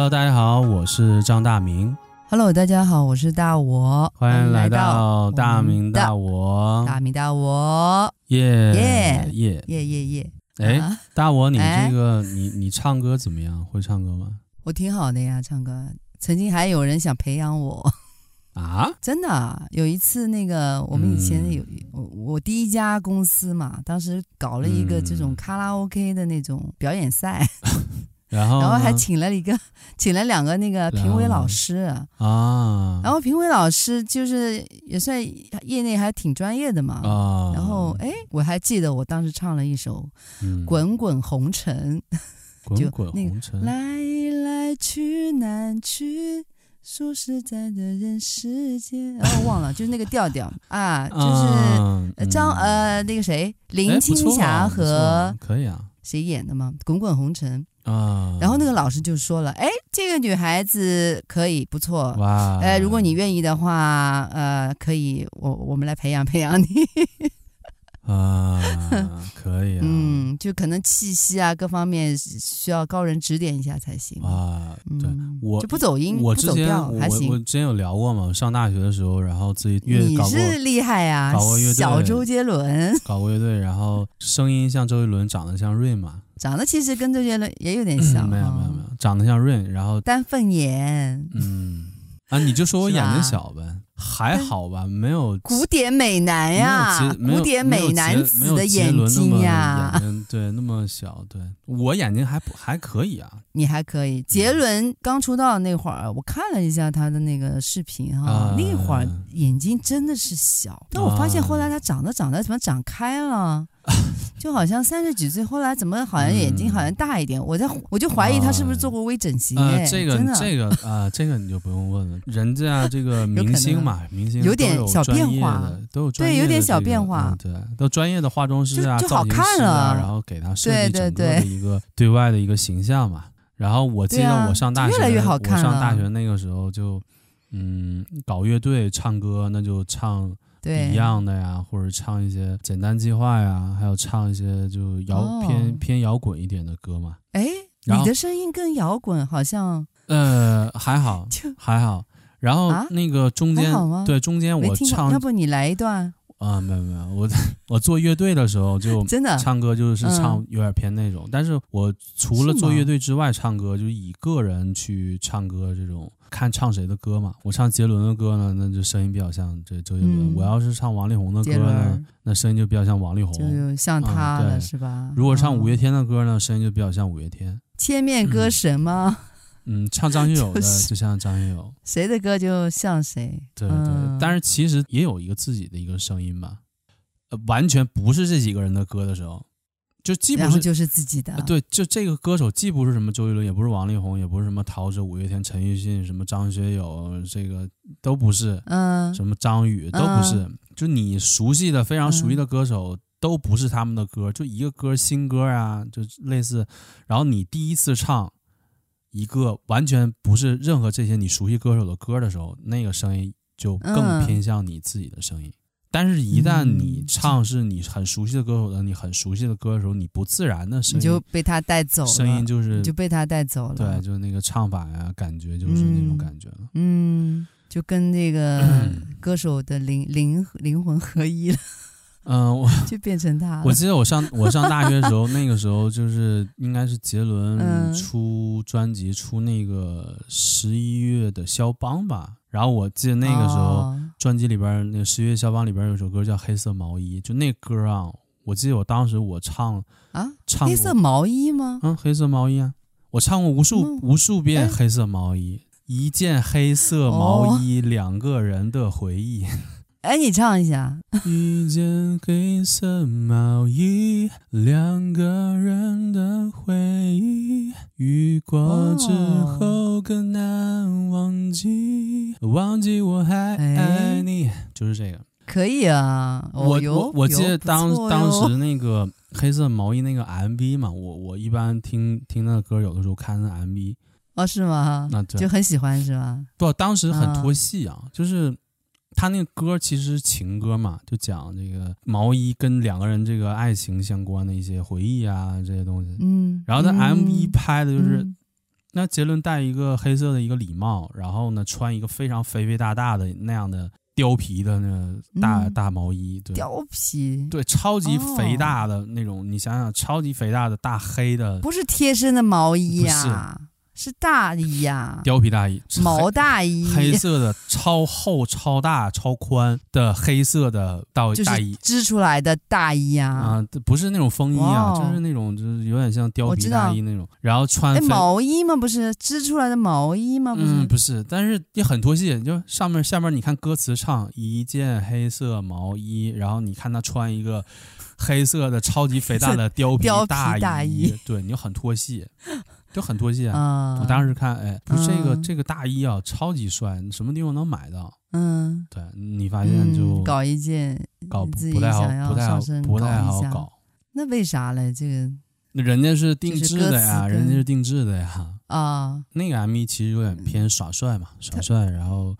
Hello，大家好，我是张大明。Hello，大家好，我是大我。欢迎来到大明大我。大明大我，耶耶耶耶耶耶！哎，大我，你这个哎你你唱歌怎么样？会唱歌吗？我挺好的呀，唱歌。曾经还有人想培养我啊，真的啊。有一次，那个我们以前有、嗯、我我第一家公司嘛，当时搞了一个这种卡拉 OK 的那种表演赛。然后，然后还请了一个，请了两个那个评委老师啊。然后评委老师就是也算业内还挺专业的嘛。啊。然后哎，我还记得我当时唱了一首《滚滚红尘》，滚滚红尘。来来去难去，数十载的人世间。然 后忘了，就是那个调调啊，就是张、呃那个谁林青霞和可以啊，谁演的吗？《滚滚红尘》。啊，然后那个老师就说了，哎，这个女孩子可以不错，哇，呃，如果你愿意的话，呃，可以，我我们来培养培养你，啊，可以啊，嗯，就可能气息啊各方面需要高人指点一下才行。啊，对、嗯、我就不走音，我之前不走调还行。我，我之前有聊过嘛，上大学的时候，然后自己乐你是厉害啊，搞过乐队，小周杰伦，搞过乐队，然后声音像周杰伦，长得像瑞嘛。长得其实跟周杰伦也有点像，嗯、没有没有没有，长得像润，然后丹凤眼，嗯啊，你就说我眼睛小呗，还好吧，没有古典美男呀，古典美男子的眼睛呀，眼睛对，那么小，对我眼睛还不还可以啊，你还可以。杰伦刚出道那会儿，我看了一下他的那个视频哈、啊，那会儿眼睛真的是小，那、啊、我发现后来他长得长得怎么长开了？就好像三十几岁，后来怎么好像眼睛好像大一点？嗯、我在我就怀疑他是不是做过微整形？哎、呃，这个这个啊、呃，这个你就不用问了。人家这个明星嘛，明星有点小变化，的、这个、对，有点小变化，嗯、对，都专业的化妆师啊，就就好看了啊，然后给他设计整个的一个对外的一个形象嘛。然后我记得我上大学，越来越好看我上大学那个时候就嗯搞乐队唱歌，那就唱。对一样的呀，或者唱一些简单计划呀，还有唱一些就摇、哦、偏偏摇滚一点的歌嘛。哎，你的声音跟摇滚好像呃还好，还好。然后那个中间、啊、对中间我唱，要不你来一段啊？没有没有，我 我做乐队的时候就真的唱歌就是唱有点偏那种，但是我除了做乐队之外唱歌，就以个人去唱歌这种。看唱谁的歌嘛，我唱杰伦的歌呢，那就声音比较像这周杰伦、嗯；我要是唱王力宏的歌呢，那声音就比较像王力宏，就像他了、嗯、是吧？如果唱五月天的歌呢，声音就比较像五月天。千面歌神吗？嗯，唱张学友的 就像张学友，谁的歌就像谁。对对、嗯，但是其实也有一个自己的一个声音吧，呃，完全不是这几个人的歌的时候。就既不是就是自己的，对，就这个歌手既不是什么周杰伦，也不是王力宏，也不是什么陶喆、五月天、陈奕迅，什么张学友，这个都不是，嗯，什么张宇都不是，嗯、就你熟悉的、非常熟悉的歌手、嗯、都不是他们的歌，就一个歌新歌啊，就类似，然后你第一次唱一个完全不是任何这些你熟悉歌手的歌的时候，那个声音就更偏向你自己的声音。嗯但是，一旦你唱是你很熟悉的歌手的，你很熟悉的歌的时候，你不自然的声音，你就被他带走了。声音就是就被他带走了。对，就是那个唱法呀，感觉就是那种感觉了。嗯，就跟那个 歌手的灵灵灵魂合一了。嗯，我 就变成他了。我记得我上我上大学的时候，那个时候就是应该是杰伦出专辑出那个十一月的肖邦吧。然后我记得那个时候，专辑里边那个十月肖邦里边有首歌叫《黑色毛衣》，就那歌啊，我记得我当时我唱啊，唱黑色毛衣吗？嗯，黑色毛衣啊，我唱过无数、嗯、无数遍《黑色毛衣》，一件黑色毛衣，两个人的回忆。哎，你唱一下。一件黑色毛衣，两个人的回忆，雨过之后更难忘记，忘记我还爱你，哎、就是这个。可以啊，我我、哦、我记得当当时那个黑色毛衣那个 MV 嘛，我我一般听听那个歌，有的时候看那 MV。哦，是吗？那就很喜欢是吧？不，当时很脱戏啊，就是。他那个歌其实是情歌嘛，就讲这个毛衣跟两个人这个爱情相关的一些回忆啊，这些东西。嗯，然后他 MV 拍的就是那杰伦戴一个黑色的一个礼帽，然后呢，穿一个非常肥肥大大的那样的貂皮的那大、嗯、大毛衣，对，貂皮，对，超级肥大的那种，哦、你想想，超级肥大的大黑的，不是贴身的毛衣呀、啊。是大衣呀、啊，貂皮大衣，毛大衣，黑色的，超厚、超大、超宽的黑色的大大衣，织出来的大衣呀、啊，啊，不是那种风衣啊，就是那种，就是有点像貂皮大衣那种，然后穿哎毛衣吗？不是织出来的毛衣吗？不是，嗯、不是，但是也很脱戏，就上面下面你看歌词唱一件黑色毛衣，然后你看他穿一个黑色的超级肥大的 貂皮大衣，大衣。对，你就很脱戏。就很多件，嗯、我当时看，哎，不是这个、嗯、这个大衣啊，超级帅，你什么地方能买到？嗯，对，你发现就、嗯、搞一件，搞不不太好，不太好，不太好搞。那为啥嘞？这个人家是定制的呀，人家是定制的呀。啊，那个 M E 其实有点偏耍帅嘛，耍帅，然后。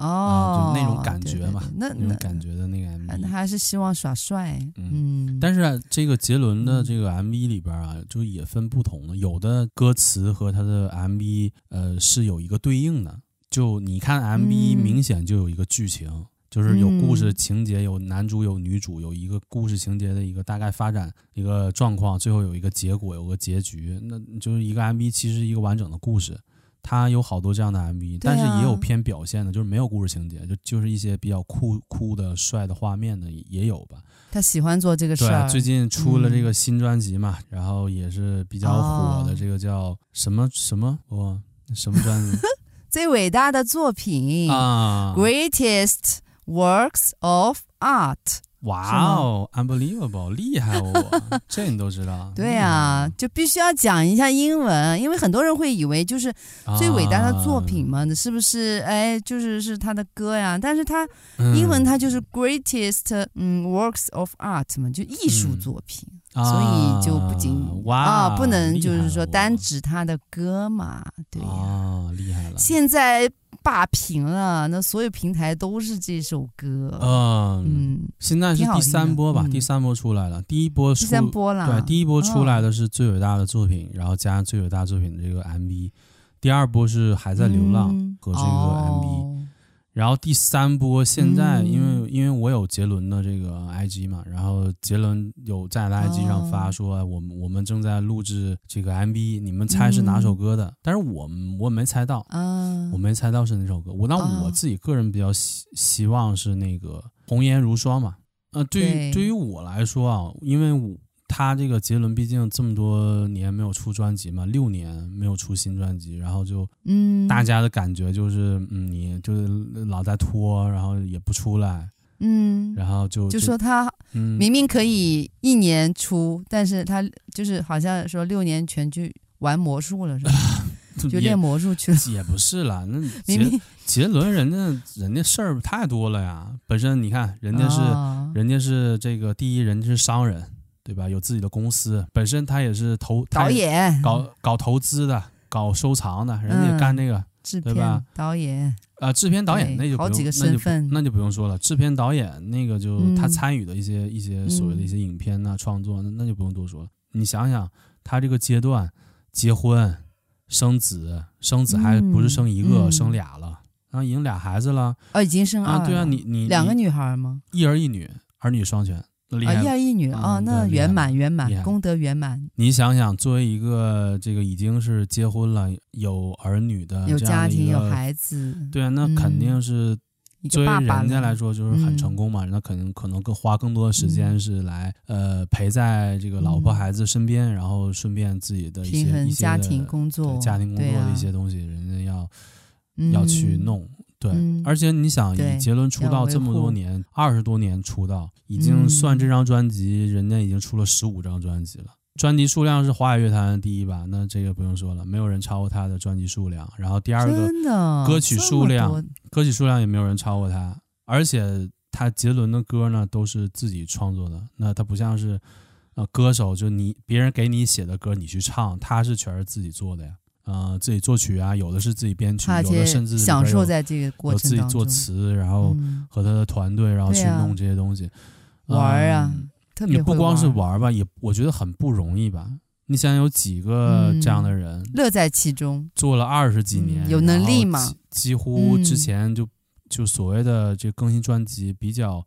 哦、呃，就那种感觉嘛，对对对，那那种感觉的那个 MV，那还是希望耍帅。嗯，嗯，但是、啊、这个杰伦的这个 MV 里边啊，就也分不同的，有的歌词和他的 MV 呃是有一个对应的。就你看 MV，明显就有一个剧情，嗯、就是有故事情节，有男主有女主，有一个故事情节的一个大概发展一个状况，最后有一个结果，有个结局，那就是一个 MV，其实一个完整的故事。他有好多这样的 MV，、啊、但是也有偏表现的，就是没有故事情节，就就是一些比较酷酷的、帅的画面的也有吧。他喜欢做这个事儿。对，最近出了这个新专辑嘛，嗯、然后也是比较火的，这个叫什么什么哦，什么专辑？最伟大的作品啊，Greatest Works of Art。哇哦，unbelievable，厉害哦！这你都知道？对啊，就必须要讲一下英文，因为很多人会以为就是最伟大的作品嘛，是不是？哎，就是是他的歌呀，但是他英文他就是 greatest 嗯 works of art 嘛，就艺术作品，嗯、所以就不仅啊，不能就是说单指他的歌嘛，对呀、啊，厉害了，现在。霸屏了，那所有平台都是这首歌。嗯嗯，现在是第三波吧？第三波出来了，第一波出，第三波了。对，第一波出来的是最伟大的作品，然后加上最伟大作品的这个 MV。第二波是还在流浪和这个 MV。然后第三波，现在因为、嗯、因为我有杰伦的这个 IG 嘛，然后杰伦有在 IG 上发说，哦、我们我们正在录制这个 MV，你们猜是哪首歌的？嗯、但是我我没猜到，啊、我没猜到是哪首歌。我那我自己个人比较希希望是那个红颜如霜嘛。呃，对于对，对于我来说啊，因为我。他这个杰伦毕竟这么多年没有出专辑嘛，六年没有出新专辑，然后就，嗯，大家的感觉就是，嗯，你就是老在拖，然后也不出来，嗯，然后就就说他明明可以一年出，嗯、但是他就是好像说六年全去玩魔术了，是吧？就练魔术去了也，不是啦，那 杰杰伦人家人家事儿太多了呀，本身你看人家是、哦、人家是这个第一，人家是商人。对吧？有自己的公司，本身他也是投导演，搞搞投资的，搞收藏的，人家也干那个，制对吧？导演啊，制片导演那就不用，好几个身份，那就那就不用说了。制片导演那个就他参与的一些、嗯、一些所谓的一些影片呐、啊、创作，那那就不用多说了。你想想，他这个阶段结婚、生子，生子还不是生一个，嗯、生俩了，然后已经俩孩子了，哦，已经生二了，啊，对啊，你你两个女孩吗？一儿一女，儿女双全。啊，一儿一女啊、哦，那圆满圆满，功德圆满。你想想，作为一个这个已经是结婚了、有儿女的、有家庭、有孩子，对啊，那肯定是作为人家来说就是很成功嘛。那肯定可能更花更多的时间是来、嗯、呃陪在这个老婆孩子身边，嗯、然后顺便自己的一些家庭工作、对家庭工作的一些东西，啊、人家要、嗯、要去弄。对，而且你想，以杰伦出道这么多年，二十多年出道，已经算这张专辑，嗯、人家已经出了十五张专辑了。专辑数量是华语乐坛第一吧？那这个不用说了，没有人超过他的专辑数量。然后第二个，歌曲数量，歌曲数量也没有人超过他。而且他杰伦的歌呢，都是自己创作的。那他不像是，呃，歌手，就你别人给你写的歌你去唱，他是全是自己做的呀。呃，自己作曲啊，有的是自己编曲，有的甚至享受在这个过程有自己作词，然后和他的团队，然后去弄这些东西，玩啊，特别也不光是玩吧，也我觉得很不容易吧。你想有几个这样的人，乐在其中，做了二十几年，有能力吗？几乎之前就就所谓的这更新专辑比较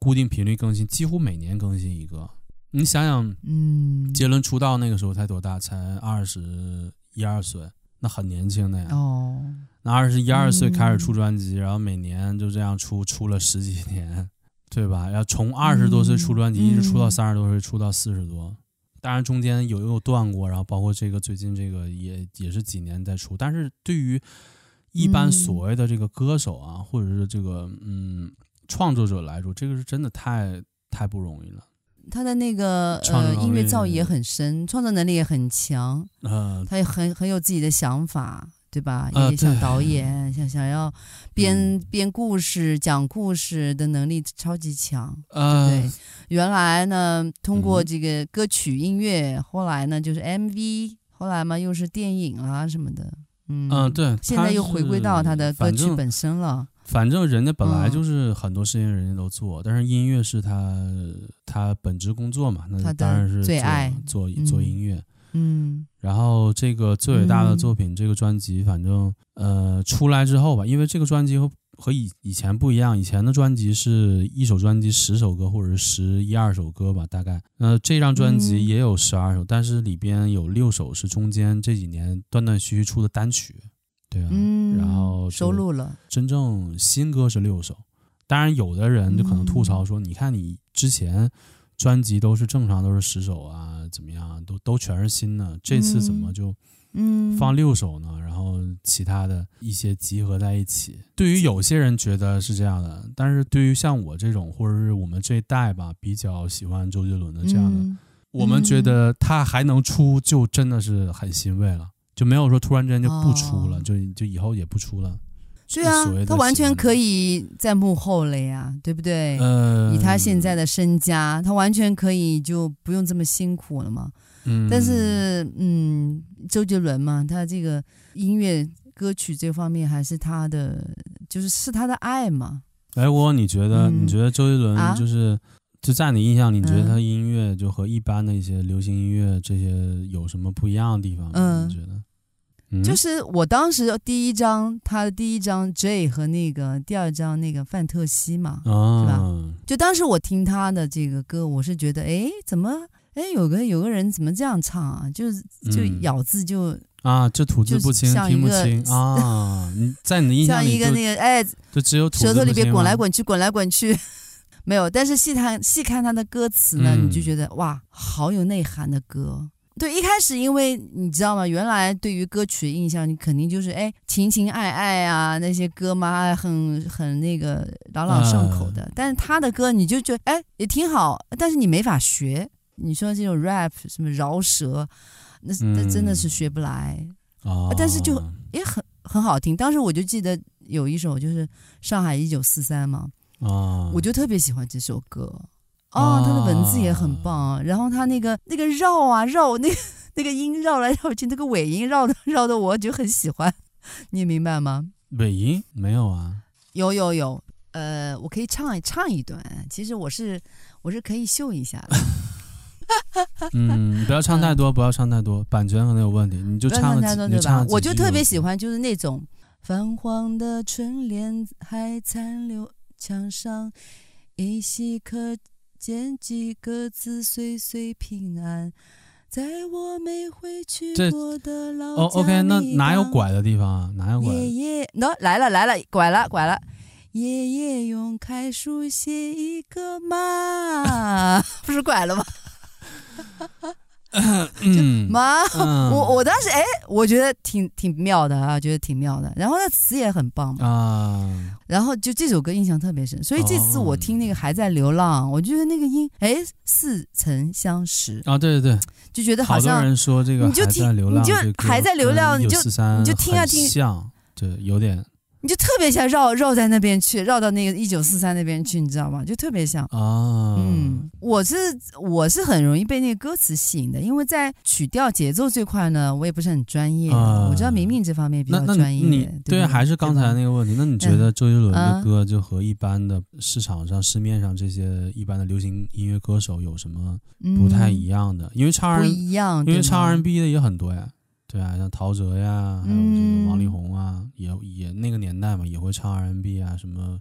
固定频率更新，几乎每年更新一个。你想想，嗯，杰伦出道那个时候才多大？才二十一二岁，那很年轻的呀。哦，那二十一二岁开始出专辑，然后每年就这样出，出了十几年，对吧？要从二十多岁出专辑，一直出到三十多岁，出到四十多。当然中间有有断过，然后包括这个最近这个也也是几年在出，但是对于一般所谓的这个歌手啊，嗯、或者是这个嗯创作者来说，这个是真的太太不容易了。他的那个呃音乐造诣也很深，创作能力也很强，呃，他也很很有自己的想法。对吧？也想导演，呃、想想要编编故事、讲故事的能力超级强，呃、对对？原来呢，通过这个歌曲音乐，嗯、后来呢就是 MV，后来嘛又是电影啊什么的，嗯，嗯、呃，对，现在又回归到他的歌曲本身了。反正人家本来就是很多事情人家都做，嗯、但是音乐是他他本职工作嘛，那当然是最爱。做做，做音乐。嗯。嗯，然后这个最伟大的作品，嗯、这个专辑，反正呃出来之后吧，因为这个专辑和和以以前不一样，以前的专辑是一首专辑十首歌或者是十一二首歌吧，大概。那，这张专辑也有十二首，嗯、但是里边有六首是中间这几年断断续续出的单曲，对啊。嗯、然后收录了，真正新歌是六首。当然，有的人就可能吐槽说，嗯、你看你之前。专辑都是正常都是十首啊，怎么样都都全是新的，这次怎么就嗯放六首呢？然后其他的一些集合在一起。对于有些人觉得是这样的，但是对于像我这种或者是我们这一代吧，比较喜欢周杰伦的这样的，嗯、我们觉得他还能出，就真的是很欣慰了，就没有说突然之间就不出了，哦、就就以后也不出了。对啊，他完全可以在幕后了呀，对不对？呃，以他现在的身家，他完全可以就不用这么辛苦了嘛。嗯，但是嗯，周杰伦嘛，他这个音乐歌曲这方面还是他的，就是是他的爱嘛。哎，我你觉得？嗯、你觉得周杰伦就是、啊、就在你印象里，你觉得他音乐就和一般的一些流行音乐这些有什么不一样的地方？嗯，你觉得？就是我当时第一张，他的第一张 J 和那个第二张那个范特西嘛，哦、是吧？就当时我听他的这个歌，我是觉得，哎，怎么，哎，有个有个人怎么这样唱啊？就是就咬字就、嗯、啊，就吐字不清，听不清 啊。你在你的印象里，像一个那个哎，就只有舌头里边滚来滚去，滚来滚去，没有。但是细看细看他的歌词呢，嗯、你就觉得哇，好有内涵的歌。对，一开始因为你知道吗？原来对于歌曲的印象，你肯定就是哎，情情爱爱啊，那些歌嘛，很很那个朗朗上口的。嗯、但是他的歌，你就觉得哎，也挺好，但是你没法学。你说这种 rap 什么饶舌，那那真的是学不来。嗯、但是就也很很好听。当时我就记得有一首就是《上海一九四三》嘛，嗯、我就特别喜欢这首歌。哦，他的文字也很棒，啊、然后他那个那个绕啊绕，那个那个音绕来绕去，那个尾音绕的绕的我就很喜欢，你明白吗？尾音没有啊？有有有，呃，我可以唱唱一段，其实我是我是可以秀一下的。嗯，不要唱太多，不要唱太多，版权可能有问题，你就唱个几，你就唱。我就特别喜欢就是那种泛黄的春联还残留墙上，依稀可。见几个字，岁岁平安，在我没回去过的老家。哦，OK，那哪有拐的地方啊？哪有拐？爷爷，喏，来了来了，拐了拐了。爷爷用楷书写一个妈，不是拐了吗？嗯，妈，我我当时哎，我觉得挺挺妙的啊，觉得挺妙的。然后那词也很棒嘛啊。然后就这首歌印象特别深，所以这次我听那个还在流浪，我觉得那个音哎似曾相识。啊，对对对，就觉得好像好多人说这个你就听，你就还在流浪，你就你就听啊听，像，对，有点你就特别像绕绕在那边去，绕到那个一九四三那边去，你知道吗？就特别像啊。嗯，我是我是很容易被那个歌词吸引的，因为在曲调节奏这块呢，我也不是很专业。啊、我知道明明这方面比较专业。你对，对，还是刚才那个问题，那你觉得周杰伦的歌就和一般的市场上、市面上这些一般的流行音乐歌手有什么不太一样的？嗯、因为唱 R 不一样，因为唱 R&B 的也很多呀。对啊，像陶喆呀，还有这个王力宏啊，嗯、也也那个年代嘛，也会唱 R&B 啊，什么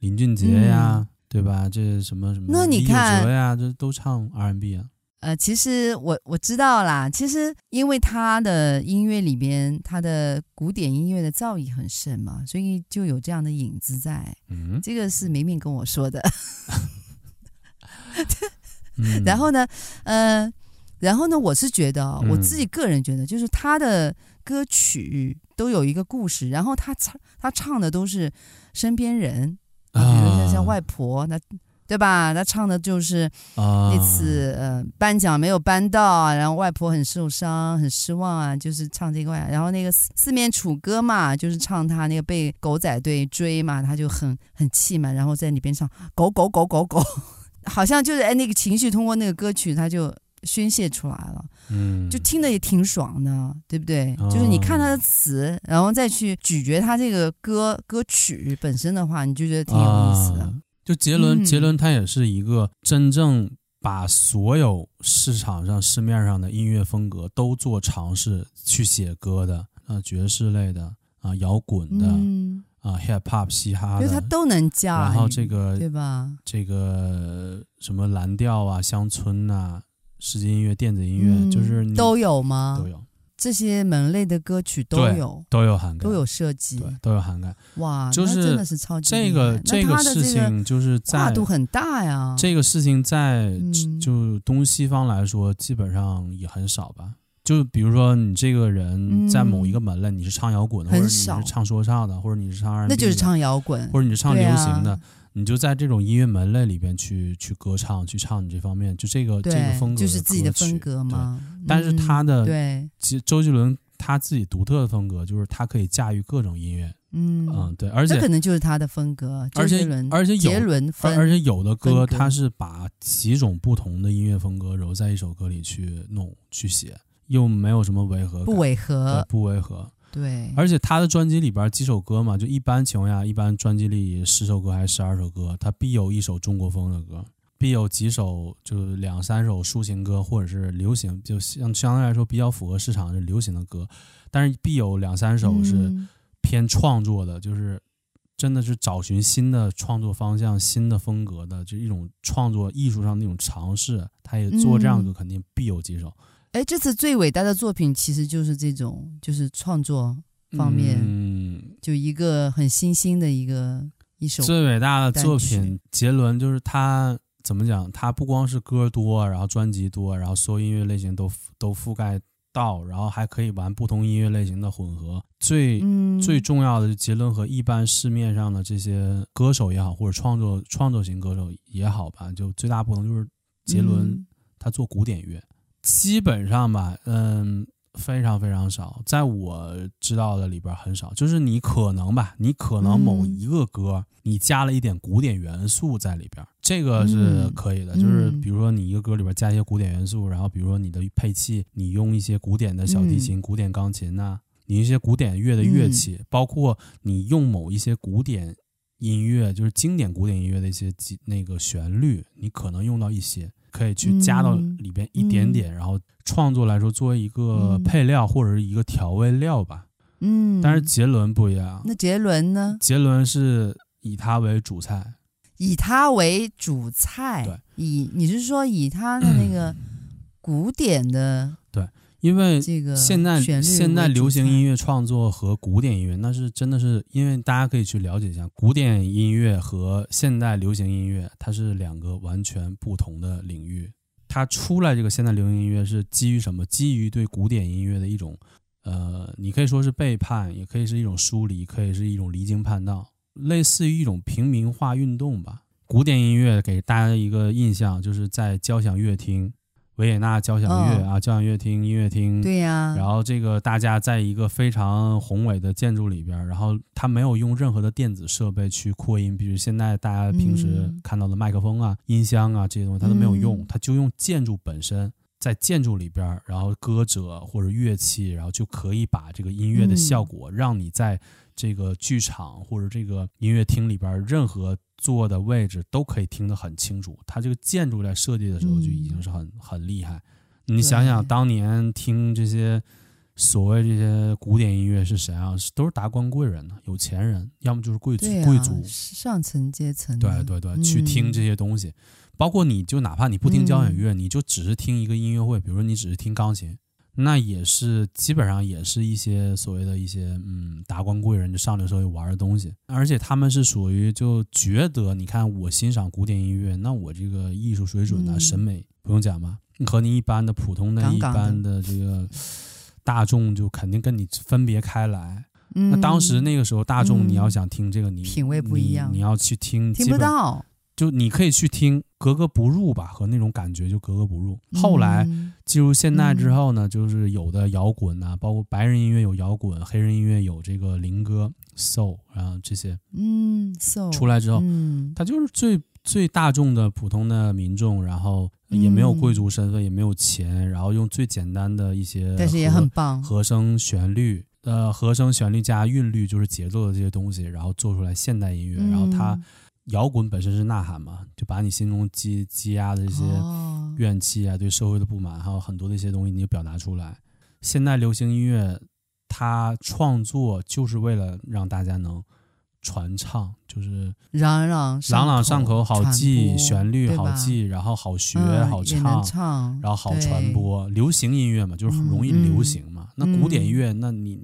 林俊杰呀，嗯、对吧？这什么什么那你看，李玖哲呀，这都唱 R&B 啊。呃，其实我我知道啦，其实因为他的音乐里边，他的古典音乐的造诣很深嘛，所以就有这样的影子在。嗯，这个是明明跟我说的。嗯、然后呢，呃。然后呢，我是觉得，我自己个人觉得，就是他的歌曲都有一个故事，然后他唱他唱的都是身边人，比如说像外婆，那对吧？他唱的就是那次呃颁奖没有颁到，然后外婆很受伤很失望啊，就是唱这个外。然后那个四面楚歌嘛，就是唱他那个被狗仔队追嘛，他就很很气嘛，然后在里边唱狗狗狗狗狗，好像就是哎那个情绪通过那个歌曲他就。宣泄出来了，嗯，就听得也挺爽的，对不对？哦、就是你看他的词，然后再去咀嚼他这个歌歌曲本身的话，你就觉得挺有意思的。啊、就杰伦，嗯、杰伦他也是一个真正把所有市场上市面上的音乐风格都做尝试去写歌的啊，爵士类的啊，摇滚的、嗯、啊，hip hop 嘻哈的，他都能驾驭。然后这个对吧？这个什么蓝调啊，乡村啊。世界音乐、电子音乐，嗯、就是都有吗？都有这些门类的歌曲都有，都有涵盖，都有涉及，对，都有涵盖。哇，就是真的是超级这个这个事情，就是在跨度很大呀。这个事情在、嗯、就东西方来说，基本上也很少吧。就比如说，你这个人在某一个门类，嗯、你是唱摇滚的，或者你是唱说唱的，或者你是唱那就是唱摇滚，或者你是唱流行的。你就在这种音乐门类里边去去歌唱，去唱你这方面，就这个这个风格就是自己的风格嘛。但是他的，对，其实周杰伦他自己独特的风格就是他可以驾驭各种音乐。嗯嗯，对，而且这可能就是他的风格。而且而且有，而且有的歌他是把几种不同的音乐风格揉在一首歌里去弄去写，又没有什么违和，不违和，不违和。对，而且他的专辑里边几首歌嘛，就一般情况下，一般专辑里十首歌还是十二首歌，他必有一首中国风的歌，必有几首就两三首抒情歌或者是流行，就相相对来说比较符合市场的流行的歌，但是必有两三首是偏创作的，嗯、就是真的是找寻新的创作方向、新的风格的，就一种创作艺术上那种尝试，他也做这样的歌，肯定必有几首。哎，这次最伟大的作品其实就是这种，就是创作方面，嗯，就一个很新兴的一个一首最伟大的作品。杰伦就是他怎么讲？他不光是歌多，然后专辑多，然后所有音乐类型都都覆盖到，然后还可以玩不同音乐类型的混合。最、嗯、最重要的是，杰伦和一般市面上的这些歌手也好，或者创作创作型歌手也好吧，就最大不同就是杰伦他做古典乐。基本上吧，嗯，非常非常少，在我知道的里边很少。就是你可能吧，你可能某一个歌，你加了一点古典元素在里边，这个是可以的。就是比如说你一个歌里边加一些古典元素，然后比如说你的配器，你用一些古典的小提琴、古典钢琴呐，你一些古典乐的乐器，包括你用某一些古典音乐，就是经典古典音乐的一些那个旋律，你可能用到一些。可以去加到里边一点点，嗯、然后创作来说作为一个配料或者是一个调味料吧。嗯，但是杰伦不一样。那杰伦呢？杰伦是以他为主菜，以他为主菜。对，以你是说以他的那个 古典的？嗯、对。因为现在现在流行音乐创作和古典音乐，那是真的是因为大家可以去了解一下，古典音乐和现代流行音乐，它是两个完全不同的领域。它出来这个现代流行音乐是基于什么？基于对古典音乐的一种，呃，你可以说是背叛，也可以是一种疏离，可以是一种离经叛道，类似于一种平民化运动吧。古典音乐给大家一个印象，就是在交响乐厅。维也纳交响乐啊，交响乐厅、音乐厅，对呀。然后这个大家在一个非常宏伟的建筑里边，然后他没有用任何的电子设备去扩音，比如现在大家平时看到的麦克风啊、音箱啊这些东西，他都没有用，他就用建筑本身，在建筑里边，然后歌者或者乐器，然后就可以把这个音乐的效果，让你在这个剧场或者这个音乐厅里边任何。坐的位置都可以听得很清楚，它这个建筑在设计的时候就已经是很、嗯、很厉害。你想想，当年听这些所谓这些古典音乐是谁啊？都是达官贵人呢，有钱人，要么就是贵族，啊、贵族上层阶层。对对对，去听这些东西，嗯、包括你就哪怕你不听交响乐，嗯、你就只是听一个音乐会，比如说你只是听钢琴。那也是基本上也是一些所谓的一些嗯达官贵人就上流社会玩的东西，而且他们是属于就觉得你看我欣赏古典音乐，那我这个艺术水准啊、嗯、审美不用讲吧，和你一般的普通的一般的这个大众就肯定跟你分别开来。嗯、那当时那个时候大众你要想听这个，你品味不一样，你，你要去听听不到。就你可以去听，格格不入吧，和那种感觉就格格不入。后来进入现代之后呢，嗯、就是有的摇滚呐、啊，包括白人音乐有摇滚，黑人音乐有这个灵歌 soul，然后这些，嗯，soul 出来之后，嗯，他就是最最大众的普通的民众，然后也没有贵族身份，嗯、也没有钱，然后用最简单的一些，但是也很棒，和声旋律，呃，和声旋律加韵律就是节奏的这些东西，然后做出来现代音乐，嗯、然后他。摇滚本身是呐喊嘛，就把你心中积积压的这些怨气啊，对社会的不满，还有很多的一些东西，你就表达出来。现代流行音乐，它创作就是为了让大家能传唱，就是朗朗朗朗上口，好记，旋律好记，然后好学，嗯、好唱，唱然后好传播。流行音乐嘛，就是很容易流行嘛。嗯、那古典音乐，那你。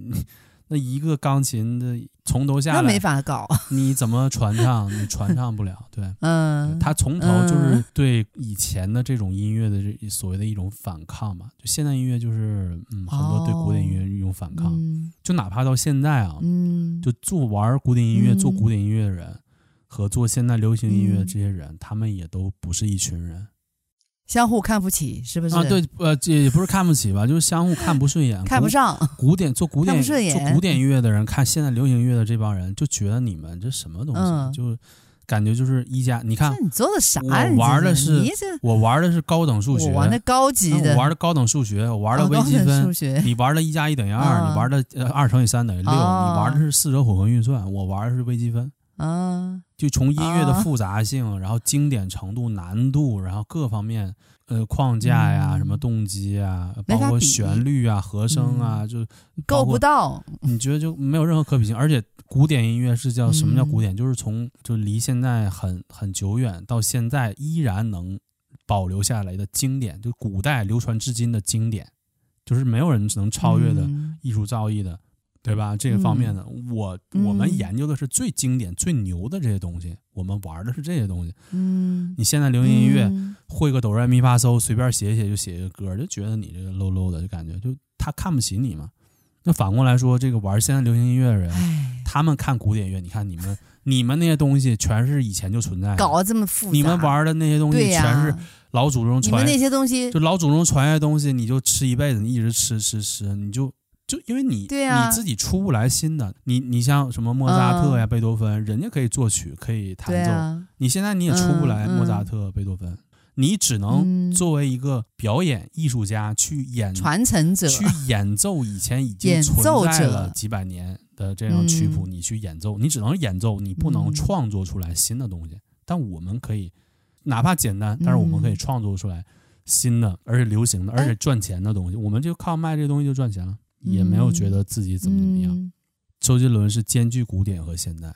嗯那一个钢琴的从头下来，那没法搞。你怎么传唱？你传唱不了。对，嗯，他从头就是对以前的这种音乐的这所谓的一种反抗嘛。就现代音乐就是，嗯，很多对古典音乐一种反抗。哦嗯、就哪怕到现在啊，嗯，就做玩古典音乐、嗯、做古典音乐的人和做现代流行音乐的这些人，嗯、他们也都不是一群人。相互看不起，是不是？啊，对，呃，也不是看不起吧，就是相互看不顺眼，看不上。古典做古典做古典音乐的人看现在流行音乐的这帮人，就觉得你们这什么东西，嗯、就感觉就是一家。你看你做的啥？我玩的是我玩的是高等数学，我玩的高级的，我玩的高等数学，我玩的微积分。哦、你玩的一加一等于二，嗯、你玩的二乘以三等于六，哦、你玩的是四则混合运算，我玩的是微积分。啊，就从音乐的复杂性，然后经典程度、难度，然后各方面。呃，框架呀，嗯、什么动机啊，包括旋律啊、和声啊，嗯、就够不到。你觉得就没有任何可比性？而且古典音乐是叫什么叫古典？嗯、就是从就离现在很很久远到现在依然能保留下来的经典，就古代流传至今的经典，就是没有人能超越的艺术造诣的。嗯对吧？这个方面的，嗯、我我们研究的是最经典、嗯、最牛的这些东西，我们玩的是这些东西。嗯，你现在流行音乐、嗯、会个哆来咪发嗦，随便写写就写一个歌，就觉得你这个 low low 的，就感觉就他看不起你嘛。那反过来说，这个玩现在流行音乐的人，他们看古典乐，你看你们你们那些东西全是以前就存在的，搞这么复杂。你们玩的那些东西全是老祖宗传，你们那些东西就老祖宗传下来的东西，你就吃一辈子，你一直吃吃吃，你就。就因为你，啊、你自己出不来新的，你你像什么莫扎特呀、嗯、贝多芬，人家可以作曲，可以弹奏。啊、你现在你也出不来莫扎特、嗯、贝多芬，你只能作为一个表演艺术家去演传承者，去演奏以前已经存在了几百年的这样曲谱，你去演奏，你只能演奏，你不能创作出来新的东西。嗯、但我们可以，哪怕简单，但是我们可以创作出来新的，而且流行的，而且赚钱的东西。哎、我们就靠卖这东西就赚钱了。也没有觉得自己怎么怎么样。嗯、周杰伦是兼具古典和现代，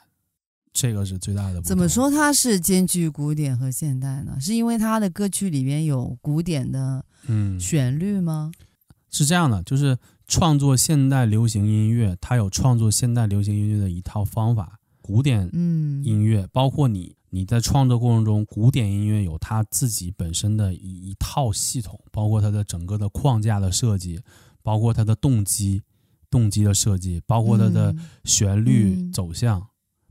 这个是最大的。怎么说他是兼具古典和现代呢？是因为他的歌曲里面有古典的嗯旋律吗、嗯？是这样的，就是创作现代流行音乐，他有创作现代流行音乐的一套方法。古典嗯音乐，包括你你在创作过程中，古典音乐有他自己本身的一一套系统，包括它的整个的框架的设计。包括它的动机、动机的设计，包括它的旋律走向，嗯、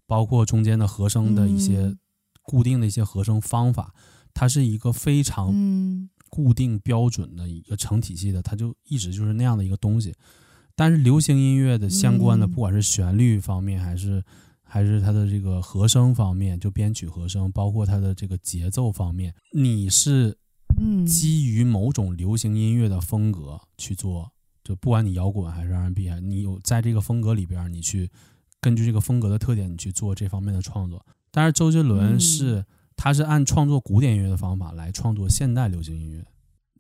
包括中间的和声的一些固定的一些和声方法，嗯、它是一个非常固定标准的一个成体系的，它就一直就是那样的一个东西。但是流行音乐的相关的，不管是旋律方面，还是还是它的这个和声方面，就编曲和声，包括它的这个节奏方面，你是基于某种流行音乐的风格去做，就不管你摇滚还是 R&B，你有在这个风格里边，你去根据这个风格的特点，你去做这方面的创作。但是周杰伦是。他是按创作古典音乐的方法来创作现代流行音乐，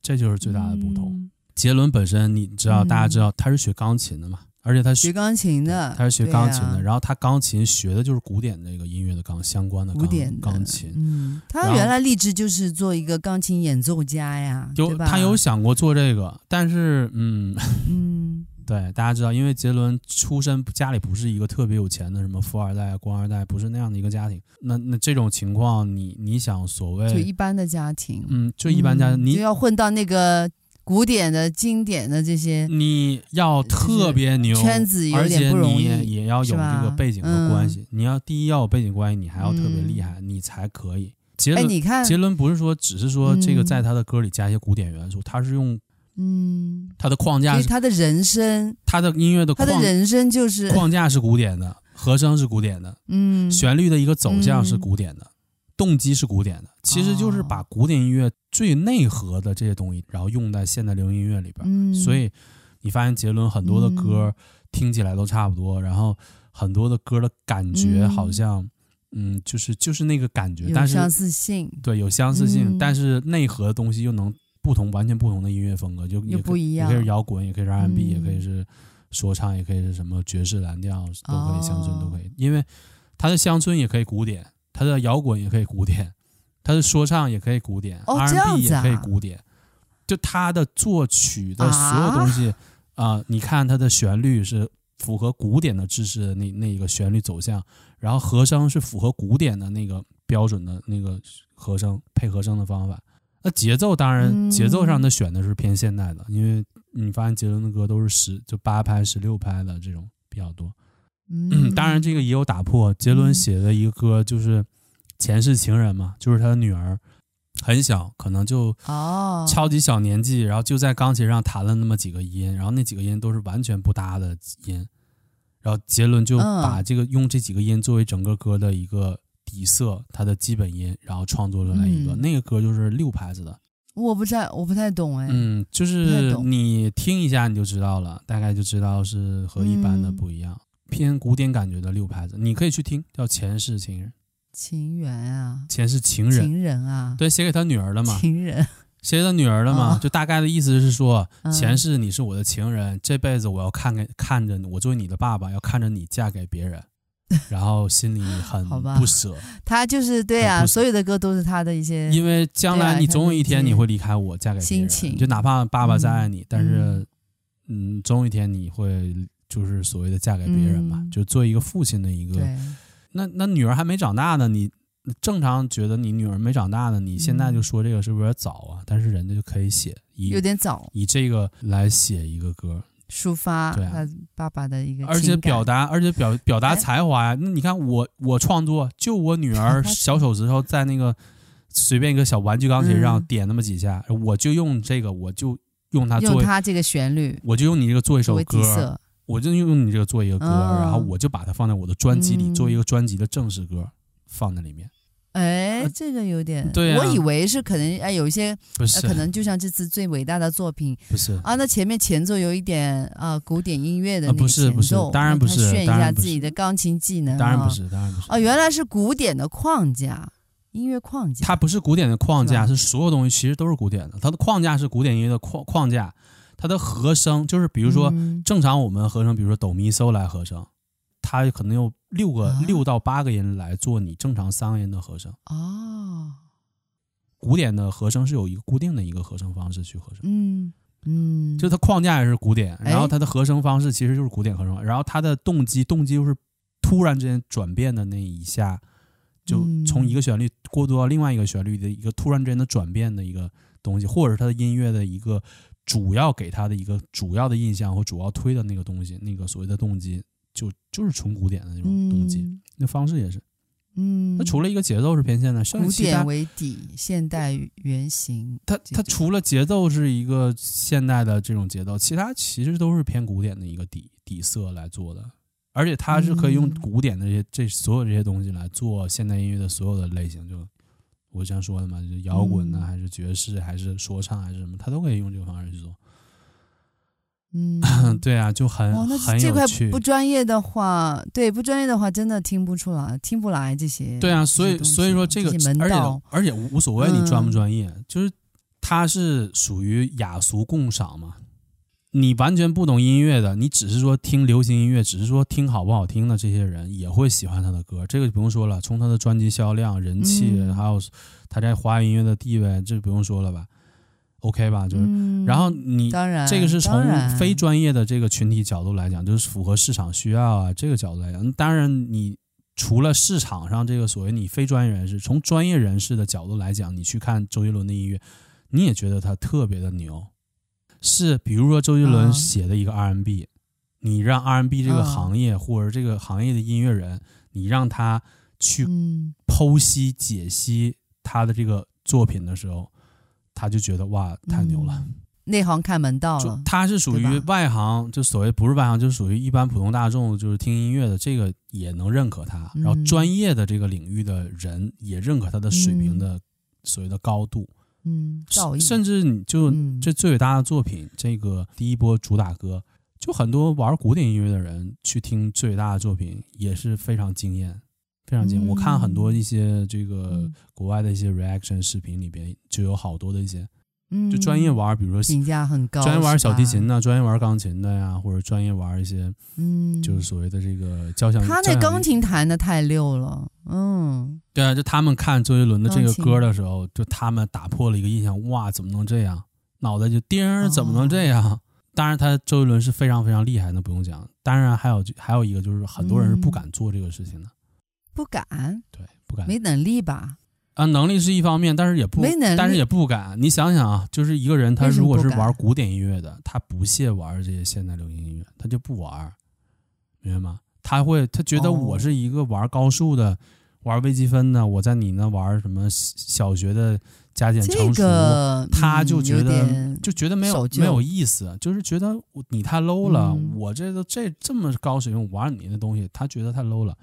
这就是最大的不同。嗯、杰伦本身，你知道，大家知道他是学钢琴的嘛？而且他学，学钢琴的，他是学钢琴的。啊、然后他钢琴学的就是古典那个音乐的钢相关的钢，古典钢琴。嗯，他原来立志就是做一个钢琴演奏家呀，就他有想过做这个，但是嗯嗯。对，大家知道，因为杰伦出身家里不是一个特别有钱的什么富二代、官二代，不是那样的一个家庭。那那这种情况，你你想所谓就一般的家庭，嗯，就一般家庭，嗯、你就要混到那个古典的、经典的这些，你要特别牛，圈子有点不容易，而且你也要有这个背景和关系。嗯、你要第一要有背景关系，你还要特别厉害，嗯、你才可以。杰伦，你看，杰伦不是说只是说这个在他的歌里加一些古典元素，嗯、他是用。嗯，他的框架是他的人生，他的音乐的他的人生就是框架是古典的，和声是古典的，嗯，旋律的一个走向是古典的，嗯、动机是古典的，其实就是把古典音乐最内核的这些东西，然后用在现代流行音乐里边。嗯、所以你发现杰伦很多的歌听起来都差不多，嗯、然后很多的歌的感觉好像，嗯，嗯，就是就是那个感觉，但是相似性，对，有相似性，嗯、但是内核的东西又能。不同完全不同的音乐风格，就也可以也可以是摇滚，也可以是 R&B，嗯、也可以是说唱，也可以是什么爵士、蓝调，都可以，乡村都可以。因为他的乡村也可以古典，他的摇滚也可以古典，他的说唱也可以古典、哦、，R&B 也可以古典。就他的作曲的所有东西啊、呃，你看他的旋律是符合古典的知识的那那一个旋律走向，然后和声是符合古典的那个标准的那个和声配和声的方法。那节奏当然，节奏上他选的是偏现代的，嗯、因为你发现杰伦的歌都是十就八拍、十六拍的这种比较多。嗯，当然这个也有打破。杰伦写的一个歌就是《前世情人》嘛，就是他的女儿很小，可能就哦。超级小年纪，然后就在钢琴上弹了那么几个音，然后那几个音都是完全不搭的音，然后杰伦就把这个用这几个音作为整个歌的一个。底色，它的基本音，然后创作出来一个、嗯、那个歌就是六拍子的，我不太我不太懂哎，嗯，就是你听一下你就知道了，大概就知道是和一般的不一样，嗯、偏古典感觉的六拍子，你可以去听，叫前世情人，情缘啊，前世情人，情人啊，对，写给他女儿的嘛，情人，写给他女儿的嘛，哦、就大概的意思是说，嗯、前世你是我的情人，这辈子我要看看看着我作为你的爸爸，要看着你嫁给别人。然后心里很不舍，他就是对啊，所有的歌都是他的一些。因为将来你总有一天你会离开我，嫁给别人。心情。就哪怕爸爸再爱你，嗯、但是，嗯，总有一天你会就是所谓的嫁给别人嘛，嗯、就做一个父亲的一个。对那那女儿还没长大呢，你正常觉得你女儿没长大呢，你现在就说这个是不是有点早啊？但是人家就可以写，以有点早，以这个来写一个歌。抒发他爸爸的一个，而且表达，而且表 表达才华呀。那你看我我创作，就我女儿 小手指头在那个随便一个小玩具钢琴上点那么几下，我就用这个，我就用它做，用它这个旋律，我就用你这个做一首歌，我就用你这个做一个歌，然后我就把它放在我的专辑里，做一个专辑的正式歌放在里面。哎，这个有点，对啊，我以为是可能哎，有一些不是，可能就像这次最伟大的作品，不是啊，那前面前奏有一点啊古典音乐的那个前奏，不是不是，当然不是，炫一下自己的钢琴技能，当然不是，当然不是，哦，原来是古典的框架，音乐框架，它不是古典的框架，是所有东西其实都是古典的，它的框架是古典音乐的框框架，它的和声就是比如说正常我们和声，比如说哆咪嗦来和声。它可能有六个、啊、六到八个音来做你正常三个音的和声。哦。古典的和声是有一个固定的一个和声方式去和声，嗯嗯，就它框架也是古典，然后它的和声方式其实就是古典和声，然后它的动机动机就是突然之间转变的那一下，就从一个旋律过渡到另外一个旋律的一个突然之间的转变的一个东西，或者是它的音乐的一个主要给他的一个主要的印象或主要推的那个东西，那个所谓的动机。就就是纯古典的那种动机，嗯、那方式也是，嗯，它除了一个节奏是偏现代，古典为底，现代原型。它它除了节奏是一个现代的这种节奏，其他其实都是偏古典的一个底底色来做的，而且它是可以用古典的这些、嗯、这所有这些东西来做现代音乐的所有的类型，就我这样说的嘛，就是摇滚呢，还是爵士，还是说唱，还是什么，他都可以用这个方式去做。嗯，对啊，就很、哦、那很这块不专业的话，对不专业的话，真的听不出来，听不来这些。对啊，所以所以说这个，而且而且无所谓你专不专业，嗯、就是它是属于雅俗共赏嘛。你完全不懂音乐的，你只是说听流行音乐，只是说听好不好听的这些人也会喜欢他的歌，这个就不用说了。从他的专辑销量、人气，嗯、还有他在华语音乐的地位，这不用说了吧。OK 吧，就是，嗯、然后你当然这个是从非专业的这个群体角度来讲，就是符合市场需要啊，这个角度来讲，当然你除了市场上这个所谓你非专业人士，从专业人士的角度来讲，你去看周杰伦的音乐，你也觉得他特别的牛。是，比如说周杰伦写的一个 R&B，、嗯、你让 R&B 这个行业、嗯、或者这个行业的音乐人，你让他去剖析解析他的这个作品的时候。他就觉得哇，太牛了，嗯、内行看门道了。他是属于外行，就所谓不是外行，就是属于一般普通大众，就是听音乐的这个也能认可他。然后专业的这个领域的人也认可他的水平的所谓的高度。嗯，甚至你就这最伟大的作品，这个第一波主打歌，就很多玩古典音乐的人去听最伟大的作品也是非常惊艳。非常惊艳，我看很多一些这个国外的一些 reaction 视频里边，就有好多的一些，就专业玩，比如说评价很高，专业玩小提琴的，专业玩钢琴的呀，或者专业玩一些，嗯，就是所谓的这个交响。他那钢琴弹的太溜了，嗯，对啊，就他们看周杰伦的这个歌的时候，就他们打破了一个印象，哇，怎么能这样？脑袋就叮，怎么能这样？当然，他周杰伦是非常非常厉害，那不用讲。当然，还有还有一个就是很多人是不敢做这个事情的。不敢，对，不敢，没能力吧？啊，能力是一方面，但是也不，没能力，但是也不敢。你想想啊，就是一个人，他如果是玩古典音乐的，他不屑玩这些现代流行音乐，他就不玩，明白吗？他会，他觉得我是一个玩高数的，哦、玩微积分的，我在你那玩什么小学的加减乘除，这个、他就觉得就觉得没有没有意思，就是觉得你太 low 了。嗯、我这都这这么高水平玩你的东西，他觉得太 low 了。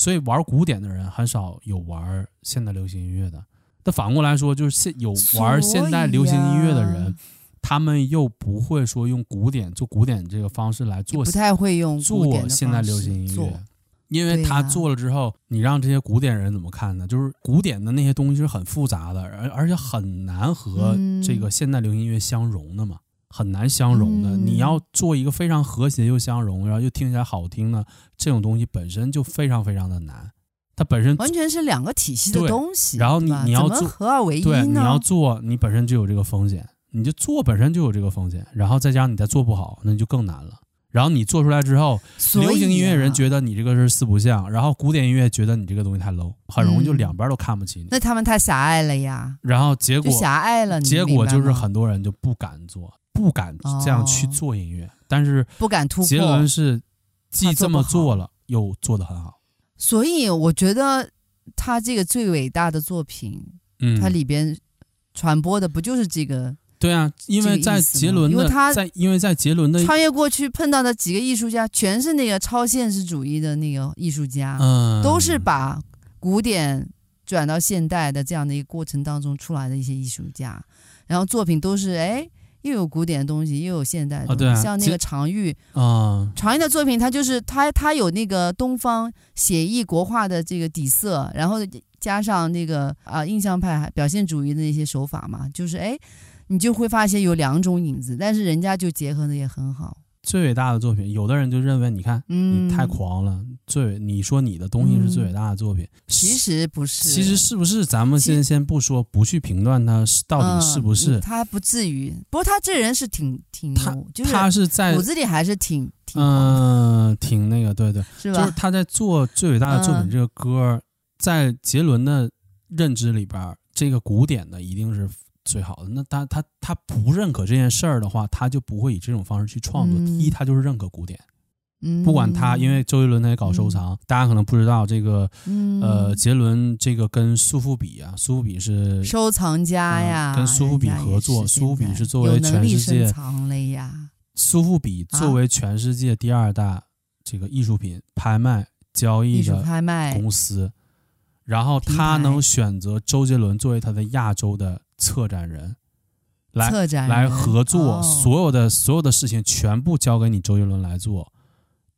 所以玩古典的人很少有玩现代流行音乐的。那反过来说，就是现有玩现代流行音乐的人，他们又不会说用古典做古典这个方式来做，不太会用做现代流行音乐，因为他做了之后，你让这些古典人怎么看呢？就是古典的那些东西是很复杂的，而而且很难和这个现代流行音乐相融的嘛。很难相融的，你要做一个非常和谐又相融，然后又听起来好听呢这种东西，本身就非常非常的难。它本身完全是两个体系的东西。然后你你要做合二为一呢？对，你要做，你本身就有这个风险，你就做本身就有这个风险，然后再加上你再做不好，那就更难了。然后你做出来之后，流行音乐人觉得你这个是四不像，然后古典音乐觉得你这个东西太 low，很容易就两边都看不起你。那他们太狭隘了呀。然后结果狭隘了，结果就是很多人就不敢做。不敢这样去做音乐，哦、但是不敢突破。杰伦是既这么做了，做又做得很好。所以我觉得他这个最伟大的作品，嗯，它里边传播的不就是这个？对啊，因为在杰伦的，因为他在因为在杰伦的穿越过去碰到的几个艺术家，全是那个超现实主义的那个艺术家，嗯，都是把古典转到现代的这样的一个过程当中出来的一些艺术家，然后作品都是哎。又有古典的东西，又有现代的东西，像那个常玉啊，常玉的作品，他就是他他有那个东方写意国画的这个底色，然后加上那个啊印象派表现主义的那些手法嘛，就是哎，你就会发现有两种影子，但是人家就结合的也很好。最伟大的作品，有的人就认为，你看，你太狂了。嗯、最你说你的东西是最伟大的作品，嗯、其实不是。其实是不是？咱们先先不说，不去评断他到底是不是。嗯、他不至于，不过他这人是挺挺他，就是他是在骨子里还是挺挺嗯，挺那个，对对，是吧？就是他在做最伟大的作品这个歌，嗯、在杰伦的认知里边，这个古典的一定是。最好的，那他他他不认可这件事儿的话，他就不会以这种方式去创作。第一，他就是认可古典，嗯，不管他，因为周杰伦他也搞收藏，嗯、大家可能不知道这个，嗯、呃，杰伦这个跟苏富比啊，苏富比是收藏家呀，呃、跟苏富比合作，苏富比是作为全世界收藏了呀。苏富比作为全世界第二大这个艺术品拍卖交易的公司，然后他能选择周杰伦作为他的亚洲的策展人，来策展来合作，哦、所有的所有的事情全部交给你周杰伦来做，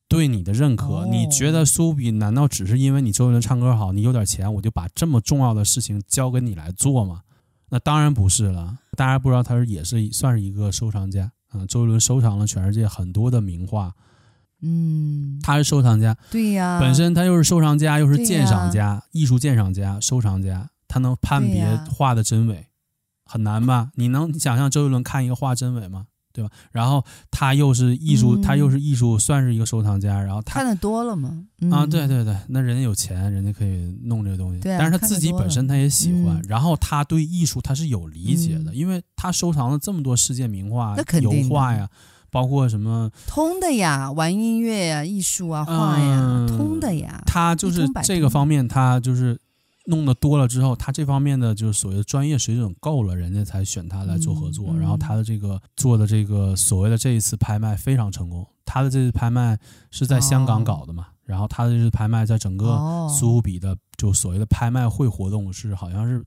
对你的认可。哦、你觉得苏比难道只是因为你周杰伦唱歌好，你有点钱，我就把这么重要的事情交给你来做吗？那当然不是了。大家不知道他是也是算是一个收藏家。嗯，周杰伦收藏了全世界很多的名画，嗯，他是收藏家，对呀，本身他又是收藏家，又是鉴赏家，艺术鉴赏家、收藏家，他能判别画的真伪，很难吧？你能想象周杰伦看一个画真伪吗？对吧？然后他又是艺术，嗯、他又是艺术，算是一个收藏家。然后他看的多了嘛？嗯、啊，对对对，那人家有钱，人家可以弄这个东西。对啊、但是他自己本身他也喜欢，嗯、然后他对艺术他是有理解的，嗯、因为他收藏了这么多世界名画、油画呀，包括什么通的呀，玩音乐呀、艺术啊、画呀，嗯、通的呀。他就是这个方面，他就是。弄得多了之后，他这方面的就是所谓的专业水准够了，人家才选他来做合作。嗯嗯、然后他的这个做的这个所谓的这一次拍卖非常成功。他的这次拍卖是在香港搞的嘛？哦、然后他的这次拍卖在整个苏富比的就所谓的拍卖会活动是好像是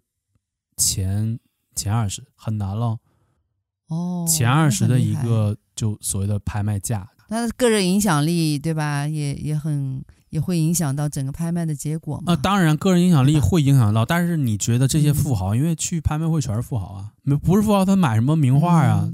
前前二十，很难了。哦，前二十的一个就所谓的拍卖价，他的个人影响力对吧？也也很。也会影响到整个拍卖的结果吗？啊，当然，个人影响力会影响到。但是你觉得这些富豪，因为去拍卖会全是富豪啊，没不是富豪他买什么名画啊？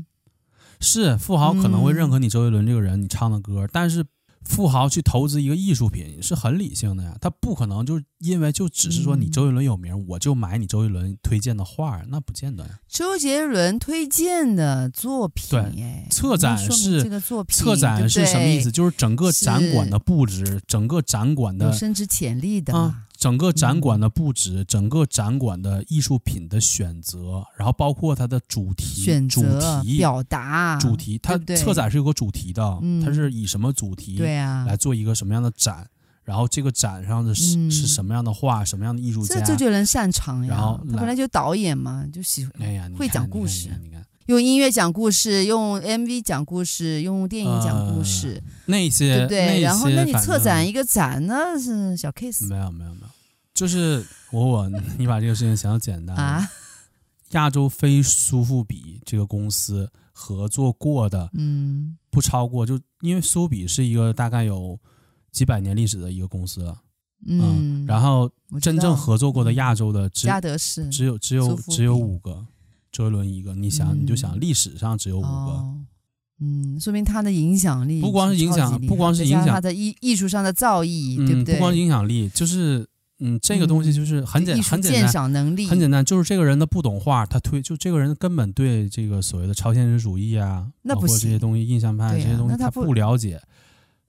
是富豪可能会认可你周杰伦这个人，你唱的歌，但是。富豪去投资一个艺术品是很理性的呀，他不可能就因为就只是说你周杰伦有名，嗯、我就买你周杰伦推荐的画，那不见得呀。周杰伦推荐的作品，对，策展是这个作品，策展是什么意思？就是整个展馆的布置，整个展馆的有升值潜力的。啊整个展馆的布置，嗯、整个展馆的艺术品的选择，然后包括它的主题、选主题表达、主题，它策展是有个主题的，它是以什么主题对啊来做一个什么样的展，嗯、然后这个展上的是、嗯、是什么样的画，什么样的艺术家，这周杰伦擅长呀。然后他本来就导演嘛，就喜欢，哎呀，会讲故事。你看，你看，你看。用音乐讲故事，用 MV 讲故事，用电影讲故事，呃、那些对不对？然后，那你策展一个展呢，是小 case。没有，没有，没有。就是我我你把这个事情想简单。啊。亚洲非苏富比这个公司合作过的，嗯，不超过就因为苏富比是一个大概有几百年历史的一个公司了，嗯，然后真正合作过的亚洲的德士只有只有只有五个，周杰伦一个，你想你就想历史上只有五个，嗯，说明他的影响力不光是影响，不光是影响他的艺艺术上的造诣，对不对？不光影响力就是。嗯，这个东西就是很简、嗯、很简单，能力很简单，就是这个人的不懂画，他推就这个人根本对这个所谓的超现实主义啊，那不包括这些东西，印象派、啊、这些东西他不了解，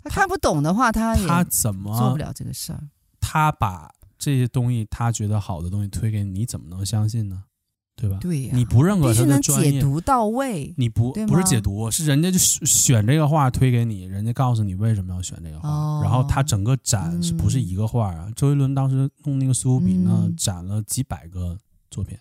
他看不懂的话，他他怎么做不了这个事儿？他把这些东西他觉得好的东西推给你，你怎么能相信呢？对吧？对呀、啊，你不认可他的专业，解读到位，你不不是解读，是人家就选这个画推给你，人家告诉你为什么要选这个画，哦、然后他整个展是不是一个画啊？嗯、周杰伦当时弄那个苏富比呢，嗯、展了几百个作品，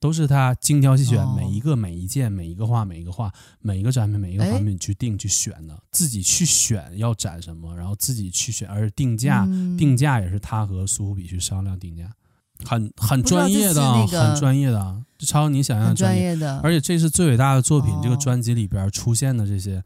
都是他精挑细选，哦、每一个每一件每一个画每一个画每一个展品每一个产品去定去选的，自己去选要展什么，然后自己去选，而定价、嗯、定价也是他和苏富比去商量定价。很很专业的，那个、很专业的，超你想象专业，专业的。而且这是最伟大的作品，哦、这个专辑里边出现的这些，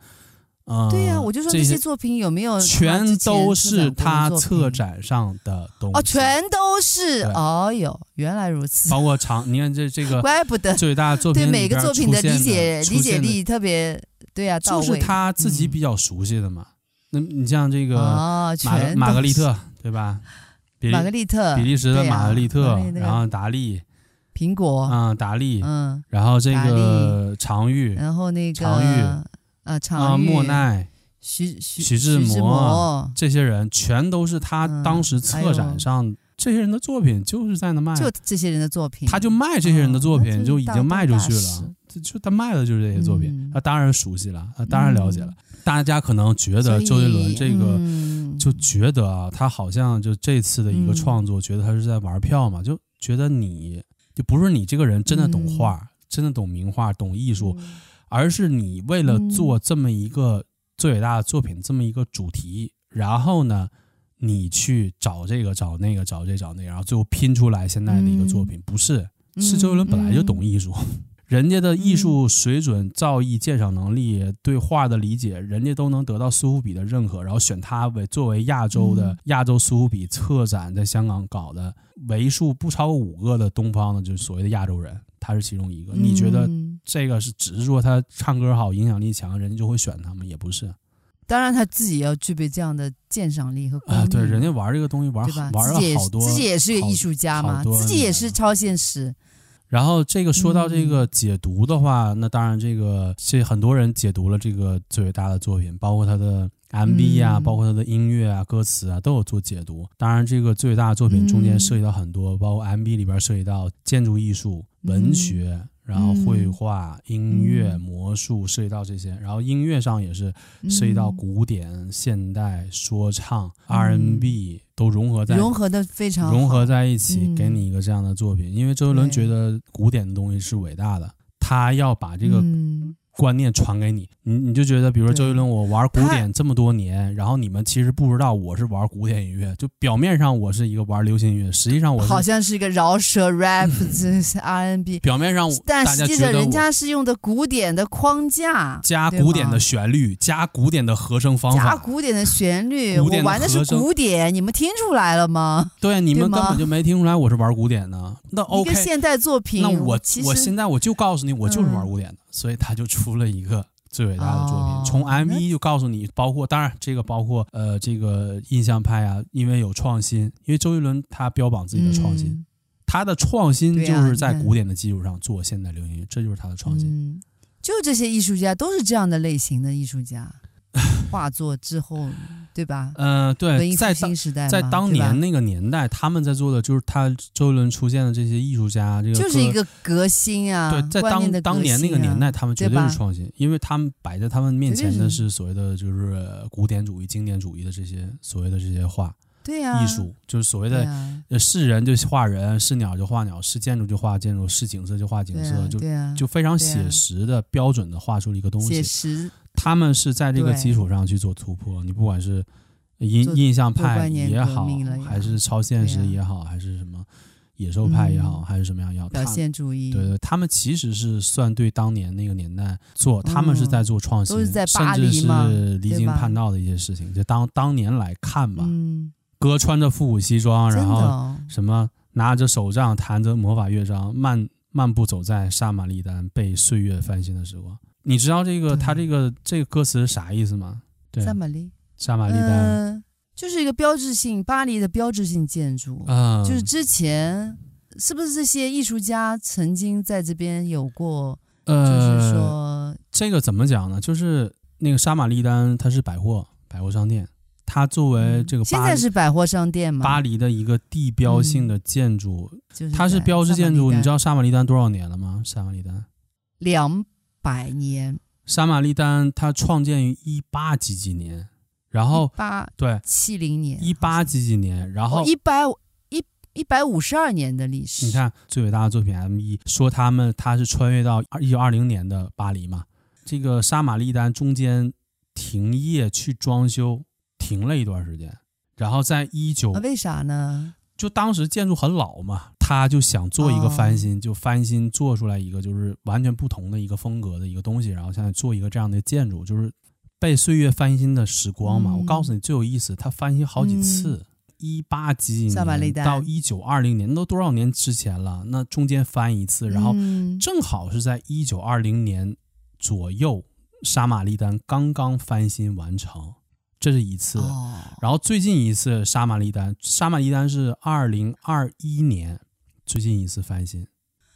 嗯，对呀、啊，我就说这些作品有没有全都是他策展上的东西？哦，全都是，哦哟，原来如此。包括长，你看这这个，怪不得最伟大的作品，对每个作品的理解理解力特别，对呀、啊，就是他自己比较熟悉的嘛。嗯、那你像这个哦，玛玛格丽特，对吧？玛格丽特，比利时的玛格丽特，然后达利，苹果，嗯，达利，嗯，然后这个常玉，然后那个常玉，啊，常玉，莫奈，徐徐徐志摩，这些人全都是他当时策展上这些人的作品，就是在那卖，就这些人的作品，他就卖这些人的作品，就已经卖出去了。就他卖的就是这些作品，他当然熟悉了，他当然了解了。大家可能觉得周杰伦这个，就觉得啊，他好像就这次的一个创作，觉得他是在玩票嘛，就觉得你就不是你这个人真的懂画，真的懂名画，懂艺术，而是你为了做这么一个最伟大的作品，这么一个主题，然后呢，你去找这个找那个找这找那个，然后最后拼出来现在的一个作品，不是。是周杰伦本来就懂艺术，人家的艺术水准、造诣、鉴赏能力、对画的理解，人家都能得到苏富比的认可，然后选他为作为亚洲的亚洲苏富比策展，在香港搞的为数不超过五个的东方的，就是所谓的亚洲人，他是其中一个。你觉得这个是只是说他唱歌好、影响力强，人家就会选他吗？也不是。当然，他自己要具备这样的鉴赏力和啊，对，人家玩这个东西玩吧玩了好多，自己也是个艺术家嘛，自己也是超现实。然后这个说到这个解读的话，那当然这个是很多人解读了这个最伟大的作品，包括他的 MV 啊，包括他的音乐啊、歌词啊，都有做解读。当然，这个最伟大的作品中间涉及到很多，包括 MV 里边涉及到建筑艺术、文学。然后绘画、音乐、魔术涉及到这些，然后音乐上也是涉及到古典、现代、说唱、R&B 都融合在融合的非常融合在一起，给你一个这样的作品。因为周杰伦觉得古典的东西是伟大的，他要把这个。观念传给你，你你就觉得，比如说周杰伦，我玩古典这么多年，然后你们其实不知道我是玩古典音乐，就表面上我是一个玩流行音乐，实际上我好像是一个饶舌 rap，这是 R&B。表面上，但实际上人家是用的古典的框架，加古典的旋律，加古典的和声方法，加古典的旋律，我玩的是古典，你们听出来了吗？对，你们根本就没听出来我是玩古典的。那 OK，一个现代作品，那我我现在我就告诉你，我就是玩古典的。所以他就出了一个最伟大的作品，从 MV 就告诉你，包括当然这个包括呃这个印象派啊，因为有创新，因为周杰伦他标榜自己的创新，嗯、他的创新就是在古典的基础上做现代流行乐，这就是他的创新。嗯、就这些艺术家都是这样的类型的艺术家，画作之后。对吧？嗯、呃，对，在当在当年那个年代，他们在做的就是他周杰伦出现的这些艺术家，这个就是一个革新啊。对，在当、啊、当年那个年代，他们绝对是创新，因为他们摆在他们面前的是所谓的就是古典主义、经典主义的这些所谓的这些画。对呀，艺术就是所谓的是人就画人，是鸟就画鸟，是建筑就画建筑，是景色就画景色，就就非常写实的标准的画出了一个东西。写实。他们是在这个基础上去做突破，你不管是印印象派也好，还是超现实也好，还是什么野兽派也好，还是什么样也好，表现主义。对对，他们其实是算对当年那个年代做，他们是在做创新，甚至是离经叛道的一些事情。就当当年来看吧，哥穿着复古西装，然后什么拿着手杖，弹着魔法乐章，漫漫步走在杀马利丹被岁月翻新的时光。你知道这个他这个这个歌词是啥意思吗？对，萨玛丽，萨玛丽丹、呃，就是一个标志性巴黎的标志性建筑。嗯，就是之前是不是这些艺术家曾经在这边有过？呃，就是说这个怎么讲呢？就是那个沙玛丽丹，它是百货百货商店，它作为这个现在是百货商店吗？巴黎的一个地标性的建筑，它是标志建筑。你知道沙玛丽丹多少年了吗？沙玛丽丹两。百年，沙玛丽丹它创建于一八几几年，然后八对七零年，一八几几年，然后一百一一百五十二年的历史。你看最伟大的作品 M1，说他们他是穿越到一九二零年的巴黎嘛？这个沙玛丽丹中间停业去装修，停了一段时间，然后在一九为啥呢？就当时建筑很老嘛，他就想做一个翻新，就翻新做出来一个就是完全不同的一个风格的一个东西，然后现在做一个这样的建筑，就是被岁月翻新的时光嘛。我告诉你最有意思，他翻新好几次，一八几几年到一九二零年，都多少年之前了？那中间翻一次，然后正好是在一九二零年左右，沙玛丽丹刚刚翻新完成。这是一次，然后最近一次沙玛丽丹，沙玛丽丹是二零二一年最近一次翻新，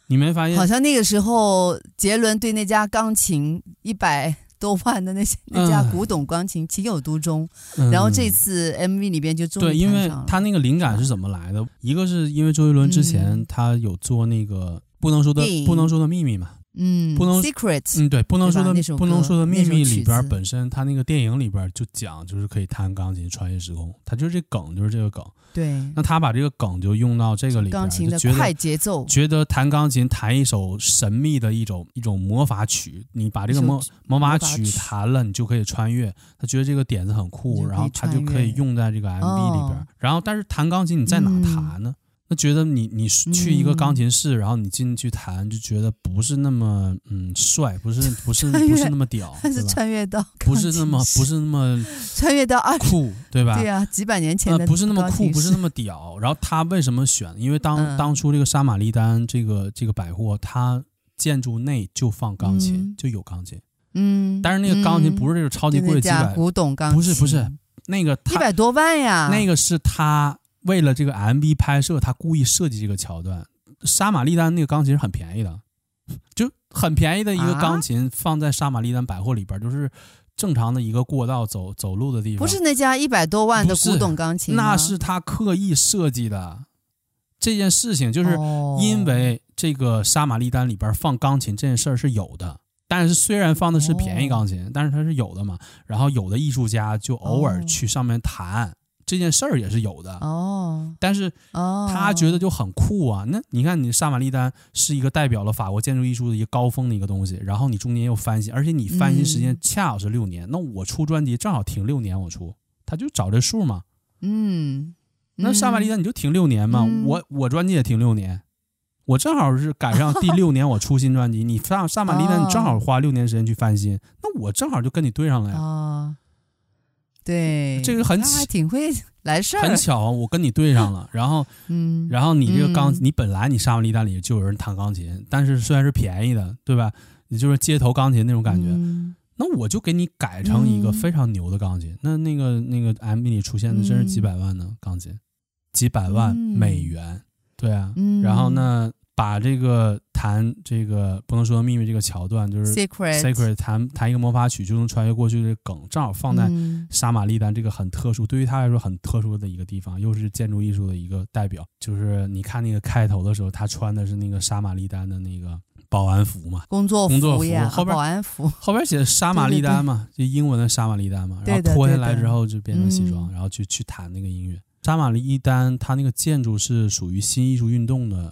你没发现？好像那个时候杰伦对那家钢琴一百多万的那些那家古董钢琴情有独钟，嗯、然后这次 MV 里边就终于对，因为他那个灵感是怎么来的？一个是因为周杰伦之前他有做那个不能说的、嗯、不能说的秘密嘛。嗯，不能 secret，嗯，对，不能说的不能说的秘密里边本身，他那个电影里边就讲，就是可以弹钢琴穿越时空，他就是这梗，就是这个梗。对，那他把这个梗就用到这个里边，钢琴的快节奏，觉得弹钢琴弹一首神秘的一种一种魔法曲，你把这个魔魔法曲弹了，你就可以穿越。他觉得这个点子很酷，然后他就可以用在这个 MV 里边。哦、然后，但是弹钢琴你在哪弹呢？嗯那觉得你你去一个钢琴室，嗯、然后你进去弹，就觉得不是那么嗯帅，不是不是不是那么屌，他是穿越到不是那么不是那么 穿越到二酷，对吧？对啊，几百年前的、呃、不是那么酷，不是那么屌。然后他为什么选？因为当、嗯、当初这个沙玛丽丹这个这个百货，它建筑内就放钢琴，嗯、就有钢琴。嗯，但是那个钢琴不是这个超级贵的几百，古董钢琴，不是不是那个一百多万呀，那个是他。为了这个 MV 拍摄，他故意设计这个桥段。杀玛丽丹那个钢琴是很便宜的，就很便宜的一个钢琴放在杀玛丽丹百货里边，就是正常的一个过道走走路的地方。不是那家一百多万的古董钢琴，那是他刻意设计的。这件事情就是因为这个杀玛丽丹里边放钢琴这件事儿是有的，但是虽然放的是便宜钢琴，但是它是有的嘛。然后有的艺术家就偶尔去上面弹。这件事儿也是有的哦，但是他觉得就很酷啊。那你看，你萨马利丹是一个代表了法国建筑艺术的一个高峰的一个东西，然后你中间又翻新，而且你翻新时间恰好是六年。嗯、那我出专辑正好停六年，我出，他就找这数嘛。嗯，那萨马利丹你就停六年嘛，嗯、我我专辑也停六年，我正好是赶上第六年我出新专辑。你萨萨马利丹你正好花六年时间去翻新，那我正好就跟你对上了呀。哦对，这个很还挺会 来事儿，很巧，我跟你对上了。然后，嗯，然后你这个钢，嗯、你本来你沙玛丽丹里就有人弹钢琴，但是虽然是便宜的，对吧？你就是街头钢琴那种感觉，嗯、那我就给你改成一个非常牛的钢琴。嗯、那那个那个 MV 里出现的真是几百万的钢琴，嗯、几百万美元，嗯、对啊。嗯、然后呢？把这个弹这个不能说秘密这个桥段，就是 secret secret 弹弹一个魔法曲就能穿越过去的梗，正好放在沙玛丽丹这个很特殊，对于他来说很特殊的一个地方，又是建筑艺术的一个代表。就是你看那个开头的时候，他穿的是那个沙玛丽丹的那个保安服嘛，工作服，工作服后边保安服后边写的沙玛丽丹嘛，就英文的沙玛丽丹嘛，然后脱下来之后就变成西装，然后去去弹那个音乐。沙玛丽丹它那个建筑是属于新艺术运动的。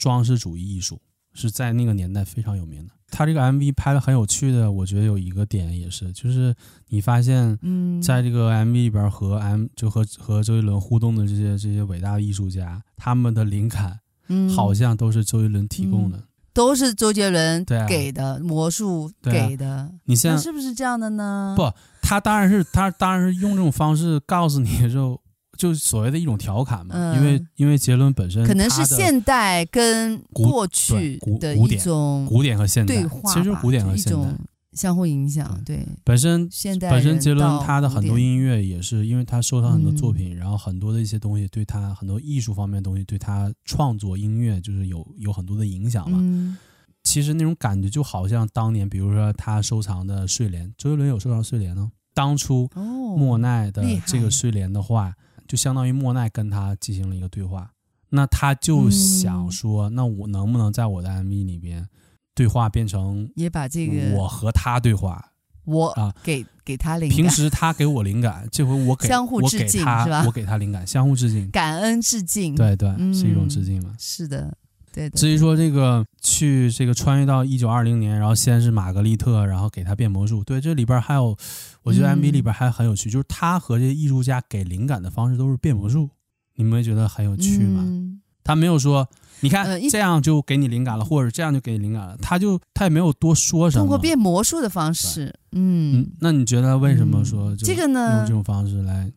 装饰主义艺术是在那个年代非常有名的。他这个 MV 拍的很有趣的，我觉得有一个点也是，就是你发现，嗯，在这个 MV 里边和 M 就和和周杰伦互动的这些这些伟大的艺术家，他们的灵感，嗯，好像都是周杰伦提供的，嗯、都是周杰伦给的、啊、魔术给的。啊、你现在是不是这样的呢？不，他当然是他当然是用这种方式告诉你就。就所谓的一种调侃嘛，嗯、因为因为杰伦本身可能是现代跟过去的一种古典和现代对话，其实古典和现代相互影响。对，本身现代本身杰伦他的很多音乐也是因为他收藏很多作品，嗯、然后很多的一些东西对他很多艺术方面的东西对他创作音乐就是有有很多的影响嘛。嗯、其实那种感觉就好像当年，比如说他收藏的睡莲，周杰伦有收藏睡莲呢。当初莫奈的这个睡莲的话。就相当于莫奈跟他进行了一个对话，那他就想说，嗯、那我能不能在我的 MV 里边，对话变成也把这个我和他对话，我啊给给他灵感，平时他给我灵感，这回我给 相互致敬是吧？我给他灵感，相互致敬，感恩致敬，对对，是一种致敬嘛？是的。对，至于说这个去这个穿越到一九二零年，然后先是玛格丽特，然后给他变魔术。对，这里边还有，我觉得 MV 里边还很有趣，嗯、就是他和这些艺术家给灵感的方式都是变魔术，你们觉得很有趣吗？嗯、他没有说，你看这样就给你灵感了，或者这样就给你灵感了，他就他也没有多说什么。通过变魔术的方式，嗯，嗯，那你觉得为什么说这个呢？用这种方式来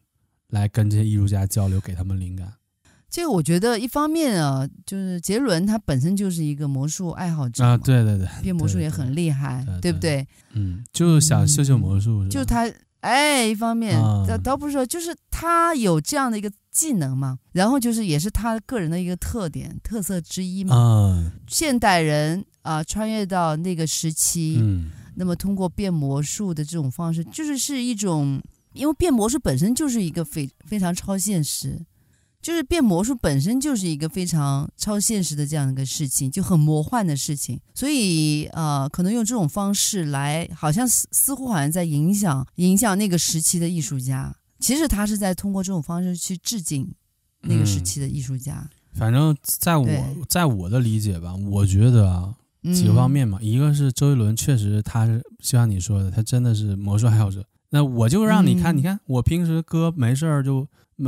来跟这些艺术家交流，给他们灵感？这个我觉得一方面啊，就是杰伦他本身就是一个魔术爱好者啊，对对对，变魔术也很厉害，对，不对？嗯，就想秀秀魔术，就他哎，一方面倒倒不是说，就是他有这样的一个技能嘛，然后就是也是他个人的一个特点特色之一嘛。嗯，现代人啊，穿越到那个时期，嗯，那么通过变魔术的这种方式，就是是一种，因为变魔术本身就是一个非非常超现实。就是变魔术本身就是一个非常超现实的这样一个事情，就很魔幻的事情。所以呃，可能用这种方式来，好像似似乎好像在影响影响那个时期的艺术家。其实他是在通过这种方式去致敬那个时期的艺术家。嗯、反正在我在我的理解吧，我觉得啊。几个方面嘛，一个是周杰伦确实他是就像你说的，他真的是魔术爱好者。那我就让你看，嗯、你看我平时哥没事儿就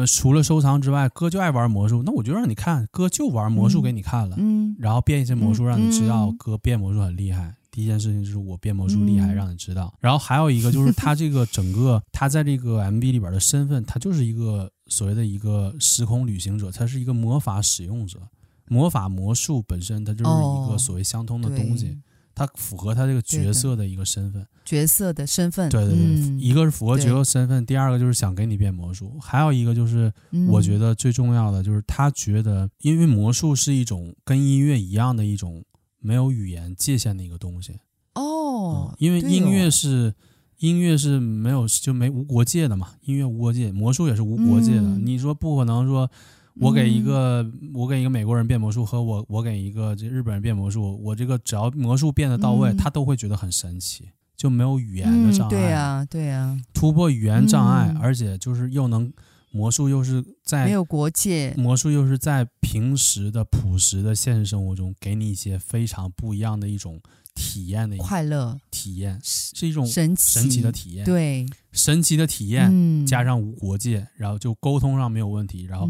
除了收藏之外，哥就爱玩魔术，那我就让你看，哥就玩魔术给你看了，嗯，然后变一些魔术让你知道，哥变魔术很厉害。第一件事情就是我变魔术厉害，让你知道。然后还有一个就是他这个 整个他在这个 MV 里边的身份，他就是一个所谓的一个时空旅行者，他是一个魔法使用者。魔法魔术本身，它就是一个所谓相通的东西，哦、它符合他这个角色的一个身份，角色的身份。对对对，嗯、一个是符合角色身份，第二个就是想给你变魔术，还有一个就是我觉得最重要的就是他觉得，因为魔术是一种跟音乐一样的一种没有语言界限的一个东西。哦、嗯，因为音乐是、哦、音乐是没有就没无国界的嘛，音乐无国界，魔术也是无国界的。嗯、你说不可能说。我给一个、嗯、我给一个美国人变魔术，和我我给一个这日本人变魔术，我这个只要魔术变得到位，嗯、他都会觉得很神奇，就没有语言的障碍。嗯、对呀、啊，对呀、啊，突破语言障碍，嗯、而且就是又能魔术又是在没有国界，魔术又是在平时的朴实的现实生活中给你一些非常不一样的一种体验的快乐体验，是一种神奇神奇的体验，对，神奇的体验、嗯、加上无国界，然后就沟通上没有问题，然后。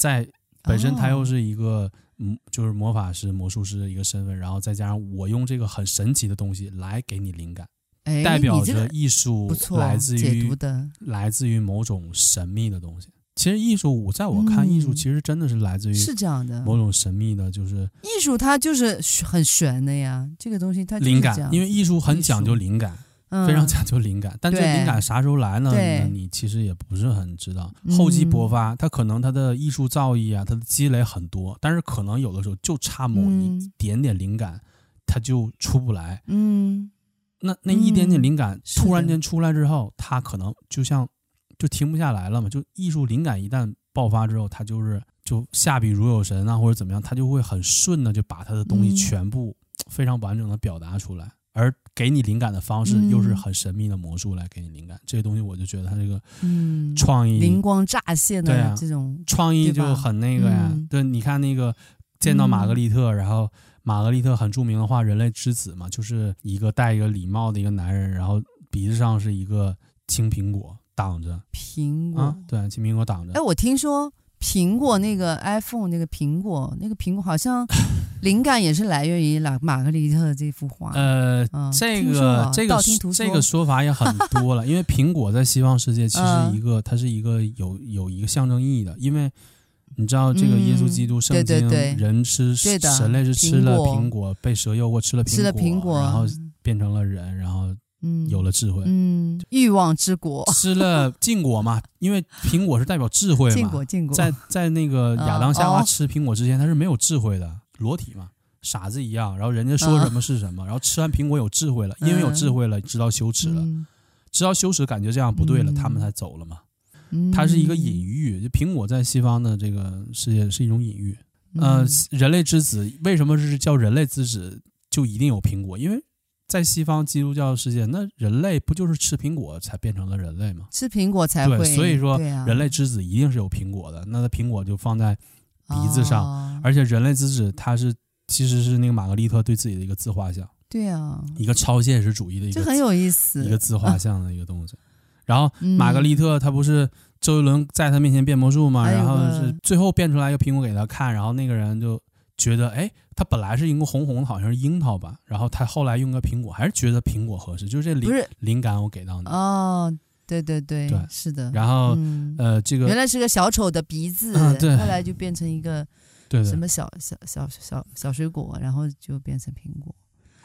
嗯在本身他又是一个嗯，就是魔法师、魔术师的一个身份，然后再加上我用这个很神奇的东西来给你灵感，代表着艺术来自于来自于某种神秘的东西。其实艺术，我在我看艺术其实真的是来自于是这样的某种神秘的，就是艺术它就是很玄的呀。这个东西它灵感，因为艺术很讲究灵感。非常讲究灵感，嗯、但这灵感啥时候来呢？那你其实也不是很知道。厚积薄发，他可能他的艺术造诣啊，他的积累很多，但是可能有的时候就差某一点点灵感，他就出不来。嗯，那那一点点灵感突然间出来之后，他可能就像就停不下来了嘛。就艺术灵感一旦爆发之后，他就是就下笔如有神啊，或者怎么样，他就会很顺的就把他的东西全部非常完整的表达出来。而给你灵感的方式又是很神秘的魔术来给你灵感，嗯、这些东西我就觉得他这个嗯。创意、嗯、灵光乍现的这种创意就很那个呀。嗯、对，你看那个见到玛格丽特，嗯、然后玛格丽特很著名的话《人类之子》嘛，就是一个戴一个礼帽的一个男人，然后鼻子上是一个青苹果挡着。苹果，啊、对，青苹果挡着。哎，我听说苹果那个 iPhone 那个苹果那个苹果好像。灵感也是来源于玛玛格丽特这幅画。呃，嗯、这个这个这个 说法也很多了，因为苹果在西方世界其实一个，嗯、它是一个有有一个象征意义的，因为你知道这个耶稣基督圣经，人吃神类是吃了苹果，被蛇诱惑吃了苹果，然后变成了人，然后有了智慧，嗯，欲望之果，吃了 禁果嘛，因为苹果是代表智慧嘛，禁果禁果，在在那个亚当夏娃吃苹果之前，他是没有智慧的。裸体嘛，傻子一样，然后人家说什么是什么，然后吃完苹果有智慧了，因为有智慧了，知道羞耻了，知道羞耻，感觉这样不对了，他们才走了嘛。它是一个隐喻，就苹果在西方的这个世界是一种隐喻。呃，人类之子为什么是叫人类之子，就一定有苹果？因为在西方基督教世界，那人类不就是吃苹果才变成了人类吗？吃苹果才会，对，所以说人类之子一定是有苹果的。那他苹果就放在。鼻子上，哦、而且人类之子，他是其实是那个玛格丽特对自己的一个自画像，对啊，一个超现实主义的一个，这很有意思，一个自画像的一个东西。啊、然后 玛格丽特他不是周杰伦在他面前变魔术嘛，嗯、然后是最后变出来一个苹果给他看，然后那个人就觉得，哎，他本来是一个红红的，好像是樱桃吧，然后他后来用个苹果，还是觉得苹果合适，就是这灵是灵感我给到你哦。对对对，对是的。然后，嗯、呃，这个原来是个小丑的鼻子，嗯、对，后来就变成一个什么小小小小小水果，然后就变成苹果。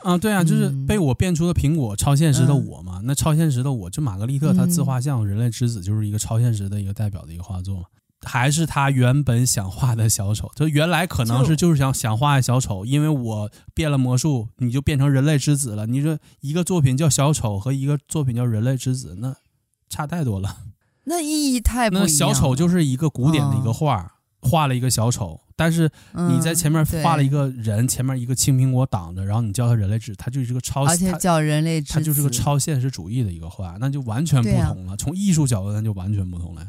啊，对啊，就是被我变出的苹果，超现实的我嘛。嗯、那超现实的我，就玛格丽特他自画像，嗯、人类之子就是一个超现实的一个代表的一个画作嘛。还是他原本想画的小丑，就原来可能是就是想想画小丑，因为我变了魔术，你就变成人类之子了。你说一个作品叫小丑和一个作品叫人类之子，那。差太多了，那意义太不一样。那小丑就是一个古典的一个画，画了一个小丑，但是你在前面画了一个人，前面一个青苹果挡着，然后你叫他人类之，他就是个超，而且叫人类之子，他就是个超现实主义的一个画，那就完全不同了。啊、从艺术角度，那就完全不同了。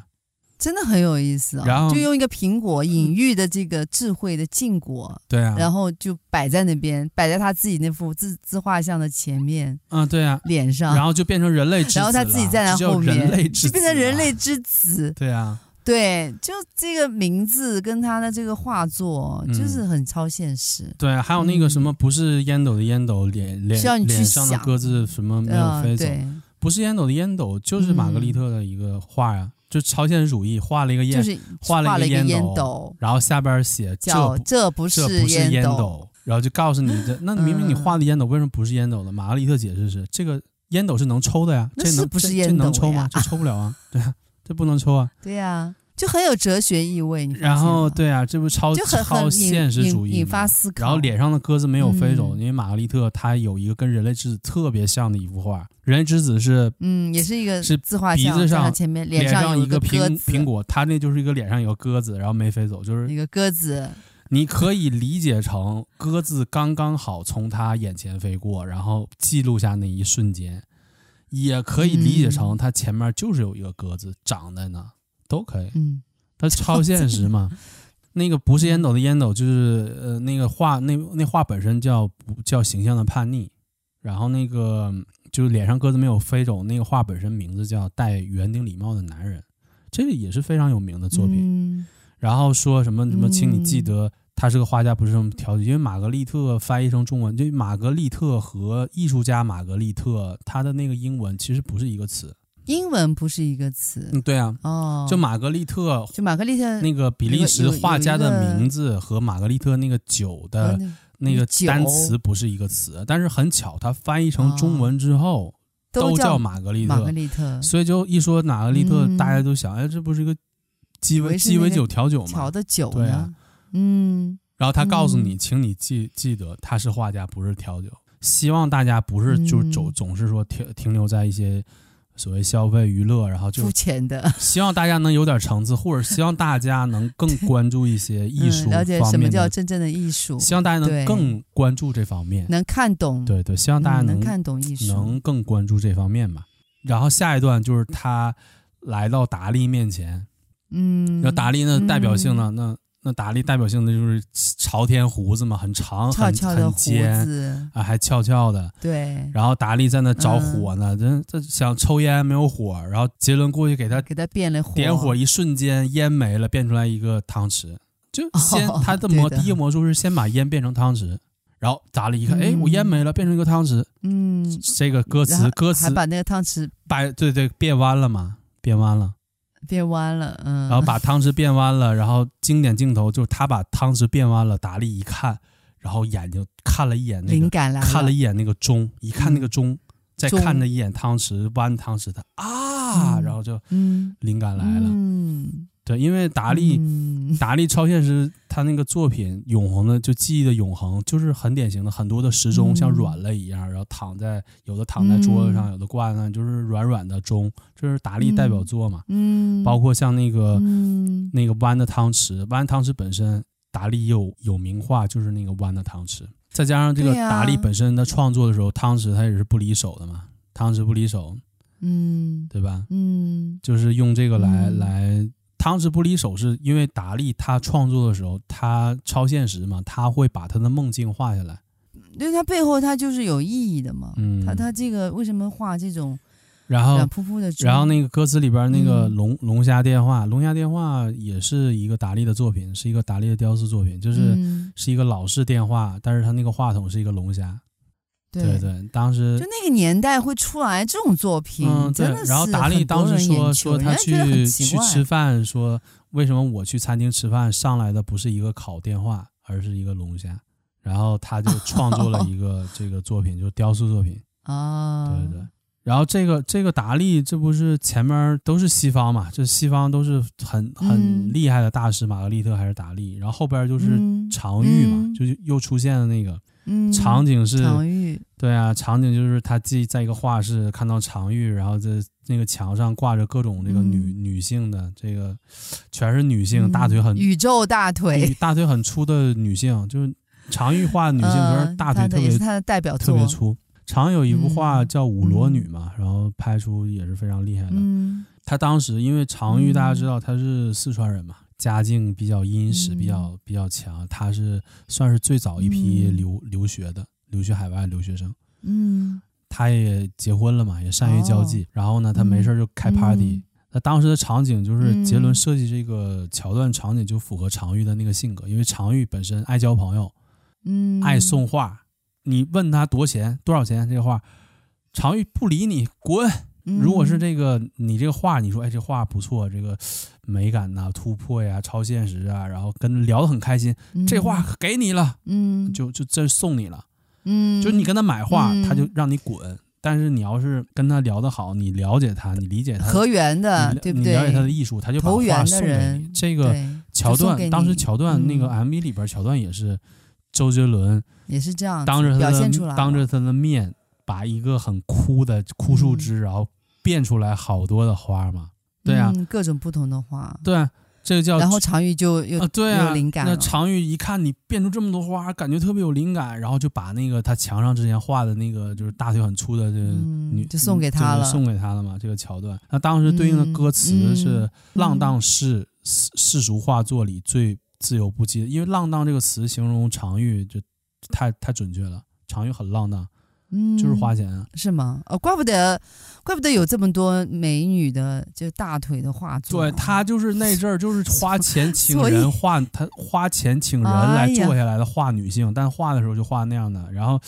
真的很有意思啊！然后就用一个苹果隐喻的这个智慧的禁果，对啊，然后就摆在那边，摆在他自己那幅自自画像的前面，嗯，对啊，脸上，然后就变成人类之子，然后他自己站在后面，就变成人类之子，对啊，对，就这个名字跟他的这个画作，就是很超现实。嗯、对，还有那个什么，不是烟斗的烟斗，脸脸脸上的鸽子什么没有飞走，呃、不是烟斗的烟斗，就是玛格丽特的一个画呀。嗯就超现实主义画了一个烟，就是画了一个烟斗，斗然后下边写这这不是烟斗，然后就告诉你这那明明你画的烟斗为什么不是烟斗呢？玛格丽特解释是这个烟斗是能抽的呀，这能不是烟斗能抽吗？这抽不了啊，对啊，这不能抽啊，对呀。就很有哲学意味，你然后对啊，这不超超现实主义，引发思考。然后脸上的鸽子没有飞走，因为玛格丽特她有一个跟人类之子特别像的一幅画，人类之子是嗯，也是一个是自画像，鼻子上前面脸上一个苹苹果，他那就是一个脸上有个鸽子，然后没飞走，就是一个鸽子。你可以理解成鸽子刚刚好从他眼前飞过，然后记录下那一瞬间，也可以理解成他前面就是有一个鸽子长在那，都可以。嗯。它超现实嘛？那个不是烟斗的烟斗，就是呃，那个画那那画本身叫叫形象的叛逆，然后那个就是脸上鸽子没有飞走，那个画本身名字叫戴圆顶礼帽的男人，这个也是非常有名的作品。嗯、然后说什么什么，请你记得他是个画家，不是什么调节，因为玛格丽特翻译成中文，就玛格丽特和艺术家玛格丽特，他的那个英文其实不是一个词。英文不是一个词，嗯，对啊，哦，就玛格丽特，就玛格丽特那个比利时画家的名字和玛格丽特那个酒的那个单词不是一个词，但是很巧，它翻译成中文之后都叫玛格丽特，玛格丽特，所以就一说玛格丽特，大家都想，哎，这不是一个鸡尾鸡尾酒调酒吗？调的酒，对啊，嗯，然后他告诉你，请你记记得他是画家，不是调酒，希望大家不是就总总是说停停留在一些。所谓消费娱乐，然后就肤浅的，希望大家能有点层次，或者希望大家能更关注一些艺术方面、嗯，了解什么叫真正的艺术。希望大家能更关注这方面，能看懂。对对，希望大家能、看懂艺术，能更关注这方面吧。然后下一段就是他来到达利面前，嗯，然后达利呢代表性呢、嗯、那。那达利代表性的就是朝天胡子嘛，很长，很很尖啊，还翘翘的。对。然后达利在那着火呢，这这想抽烟没有火，然后杰伦过去给他给他变了火，点火一瞬间烟没了，变出来一个汤匙。就先 他的魔第一个魔术是先把烟变成汤匙，然后达利一看，哎，我烟没了，变成一个汤匙。嗯。这个歌词歌词还把那个汤匙摆对对变弯了嘛，变弯了。变弯了，嗯，然后把汤匙变弯了，然后经典镜头就是他把汤匙变弯了，达利一看，然后眼睛看了一眼那个，灵感来了，看了一眼那个钟，一看那个钟，嗯、再看了一眼汤匙弯汤匙，的啊，嗯、然后就嗯，灵感来了，嗯。对，因为达利，嗯、达利超现实，他那个作品永恒的，就记忆的永恒，就是很典型的，很多的时钟像软了一样，嗯、然后躺在有的躺在桌子上，嗯、有的挂在那，就是软软的钟，这是达利代表作嘛。嗯，包括像那个、嗯、那个弯的汤匙，弯汤匙本身，达利有有名画，就是那个弯的汤匙，再加上这个达利本身的创作的时候，汤匙他也是不离手的嘛，汤匙不离手，嗯，对吧？嗯，就是用这个来、嗯、来。汤匙不离手，是因为达利他创作的时候，他超现实嘛，他会把他的梦境画下来，因为他背后他就是有意义的嘛。嗯，他他这个为什么画这种然后软扑扑的？然后那个歌词里边那个龙龙虾电话，龙虾电话也是一个达利的作品，是一个达利的雕塑作品，就是、嗯、是一个老式电话，但是他那个话筒是一个龙虾。对对，当时就那个年代会出来这种作品，嗯，对。然后达利当时说说他去去吃饭，说为什么我去餐厅吃饭上来的不是一个烤电话，而是一个龙虾。然后他就创作了 一个这个作品，就雕塑作品啊，对对。然后这个这个达利，这不是前面都是西方嘛？这西方都是很很厉害的大师，玛格丽特还是达利。然后后边就是常玉嘛，就又出现了那个。嗯，场景是常玉，对啊，场景就是他自己在一个画室看到常玉，然后在那个墙上挂着各种那个女、嗯、女性的这个，全是女性，大腿很、嗯、宇宙大腿，大腿很粗的女性，就是常玉画的女性，就是大腿特别，呃、他的代表特别粗。常有一幅画叫《五裸女》嘛，嗯、然后拍出也是非常厉害的。嗯，他当时因为常玉大家知道他是四川人嘛。家境比较殷实，比较比较强，他是算是最早一批留留学的，留学海外留学生。嗯，他也结婚了嘛，也善于交际。哦、然后呢，他没事就开 party。那、嗯、当时的场景就是杰伦设计这个桥段场景就符合常玉的那个性格，因为常玉本身爱交朋友，嗯，爱送画。你问他多少钱？多少钱？这个画，常玉不理你，滚。如果是这个你这个画，你说哎这画不错，这个美感呐、啊、突破呀、超现实啊，然后跟聊得很开心，嗯、这画给你了，嗯，就就这送你了，嗯，就你跟他买画，嗯、他就让你滚。但是你要是跟他聊得好，你了解他，你理解他，合缘的，对不对？你了解他的艺术，他就把画送给你。这个桥段，当时桥段那个 MV 里边桥段也是周杰伦也是这样当着他表现出来，当着他的面把一个很枯的枯树枝，然后。变出来好多的花嘛，对啊，嗯、各种不同的花，对、啊，这个叫然后常玉就又、啊、对啊，有灵感。那常玉一看你变出这么多花，感觉特别有灵感，然后就把那个他墙上之前画的那个就是大腿很粗的这个女、嗯、就送给他了，送给他了嘛。这个桥段，那当时对应的歌词是“浪荡是世世俗画作里最自由不羁的”，因为“浪荡”这个词形容常玉就太太准确了，常玉很浪荡。嗯，就是花钱啊，是吗？哦，怪不得，怪不得有这么多美女的，就大腿的画作。对，他就是那阵儿，就是花钱请人画，他花钱请人来坐下来的画女性，哎、但画的时候就画那样的。然后，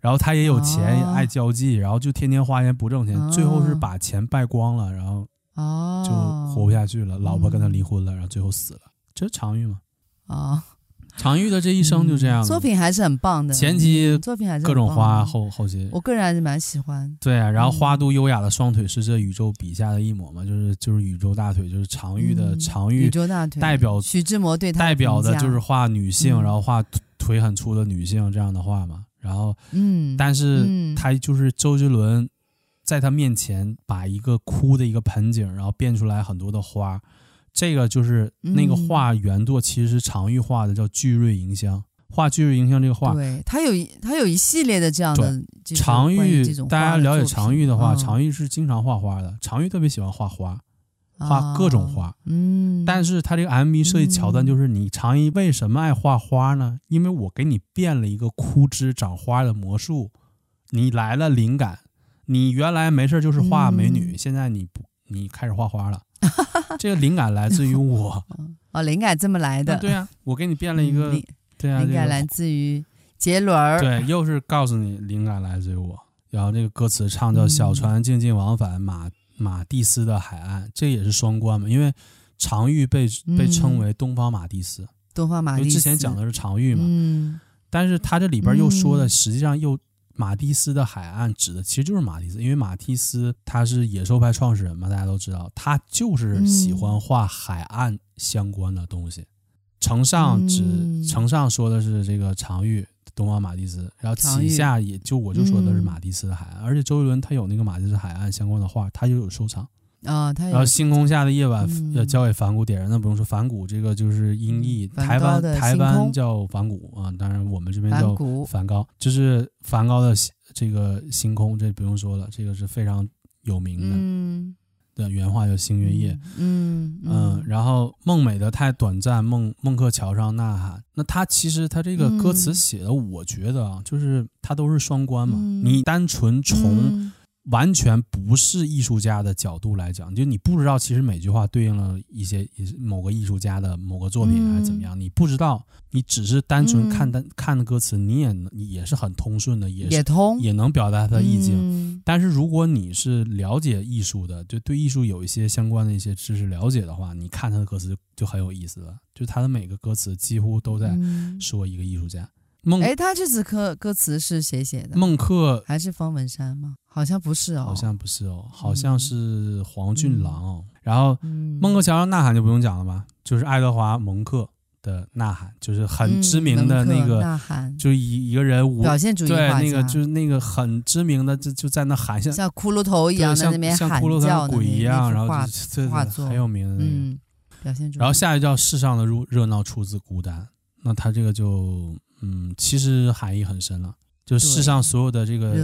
然后他也有钱，哦、也爱交际，然后就天天花钱不挣钱，哦、最后是把钱败光了，然后哦，就活不下去了，哦、老婆跟他离婚了，然后最后死了。这是常玉吗？啊、哦。常玉的这一生就这样、嗯，作品还是很棒的。前期作品还是各种花，后后期我个人还是蛮喜欢。对啊，然后花都优雅的双腿是这宇宙笔下的一抹嘛，就是就是宇宙大腿，就是常玉的常玉。宇宙大腿代表徐志摩对他代表的就是画女性，嗯、然后画腿很粗的女性这样的画嘛。然后嗯，但是他就是周杰伦在他面前把一个枯的一个盆景，然后变出来很多的花。这个就是那个画原作，其实是常玉画的，叫聚瑞迎香。画聚瑞迎香这个画，对，它有它有一系列的这样的。常玉，大家了解常玉的话，常玉是经常画花的。常玉特别喜欢画花，画各种花。嗯。但是他这个 MV 设计桥段就是，你常玉为什么爱画花呢？因为我给你变了一个枯枝长花的魔术，你来了灵感。你原来没事就是画美女，现在你不，你开始画花了。这个灵感来自于我 哦，灵感这么来的？对啊，我给你变了一个，对啊，灵感来自于杰伦。对，又是告诉你灵感来自于我。然后这个歌词唱叫“小船静静往返马马蒂斯的海岸”，这也是双关嘛，因为常玉被被称为东方马蒂斯，东方马蒂斯，因为之前讲的是常玉嘛，嗯，但是他这里边又说的，实际上又。马蒂斯的海岸指的其实就是马蒂斯，因为马蒂斯他是野兽派创始人嘛，大家都知道，他就是喜欢画海岸相关的东西。承上指承上说的是这个常玉东方马蒂斯，然后旗下也就我就说的是马蒂斯的海岸，而且周杰伦他有那个马蒂斯海岸相关的画，他就有收藏。啊，他然后星空下的夜晚要交给梵谷点燃，那不用说梵谷这个就是音译，台湾台湾叫梵谷啊，当然我们这边叫梵高，就是梵高的这个星空，这不用说了，这个是非常有名的。嗯，的原话叫星月夜。嗯嗯，然后梦美的太短暂，梦梦客桥上呐喊。那他其实他这个歌词写的，我觉得啊，就是他都是双关嘛，你单纯从。完全不是艺术家的角度来讲，就你不知道，其实每句话对应了一些某个艺术家的某个作品还是怎么样，嗯、你不知道，你只是单纯看单、嗯、看的歌词，你也你也是很通顺的，也是也通也能表达他的意境。嗯、但是如果你是了解艺术的，就对艺术有一些相关的一些知识了解的话，你看他的歌词就，就很有意思了。就他的每个歌词几乎都在说一个艺术家。孟哎，他这次歌歌词是谁写的？孟克还是方文山吗？好像不是哦，好像不是哦，好像是黄俊郎。嗯、然后，孟克桥上呐喊就不用讲了吧？就是爱德华蒙克的呐喊，就是很知名的那个，呐喊，就一一个人舞表现主义对那个就是那个很知名的，就就在那喊，像像骷髅头一样在那边喊叫的像骷髅头鬼一样，然后画作很有名的那个。嗯，表现主义。然后下一句叫世上的热热闹出自孤单，那他这个就嗯，其实含义很深了。就世上所有的这个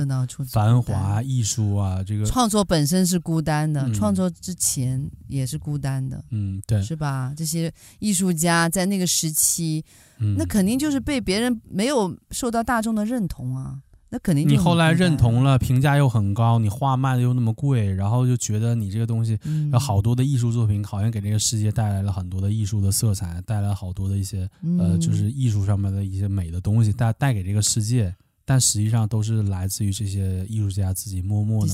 繁华艺术啊，这个创作本身是孤单的，创作之前也是孤单的，嗯，对，是吧？这些艺术家在那个时期，那肯定就是被别人没有受到大众的认同啊，那肯定。你后来认同了，评价又很高，你画卖的又那么贵，然后就觉得你这个东西有好多的艺术作品，好像给这个世界带来了很多的艺术的色彩，带来好多的一些呃，就是艺术上面的一些美的东西，带带给这个世界。但实际上都是来自于这些艺术家自己默默的，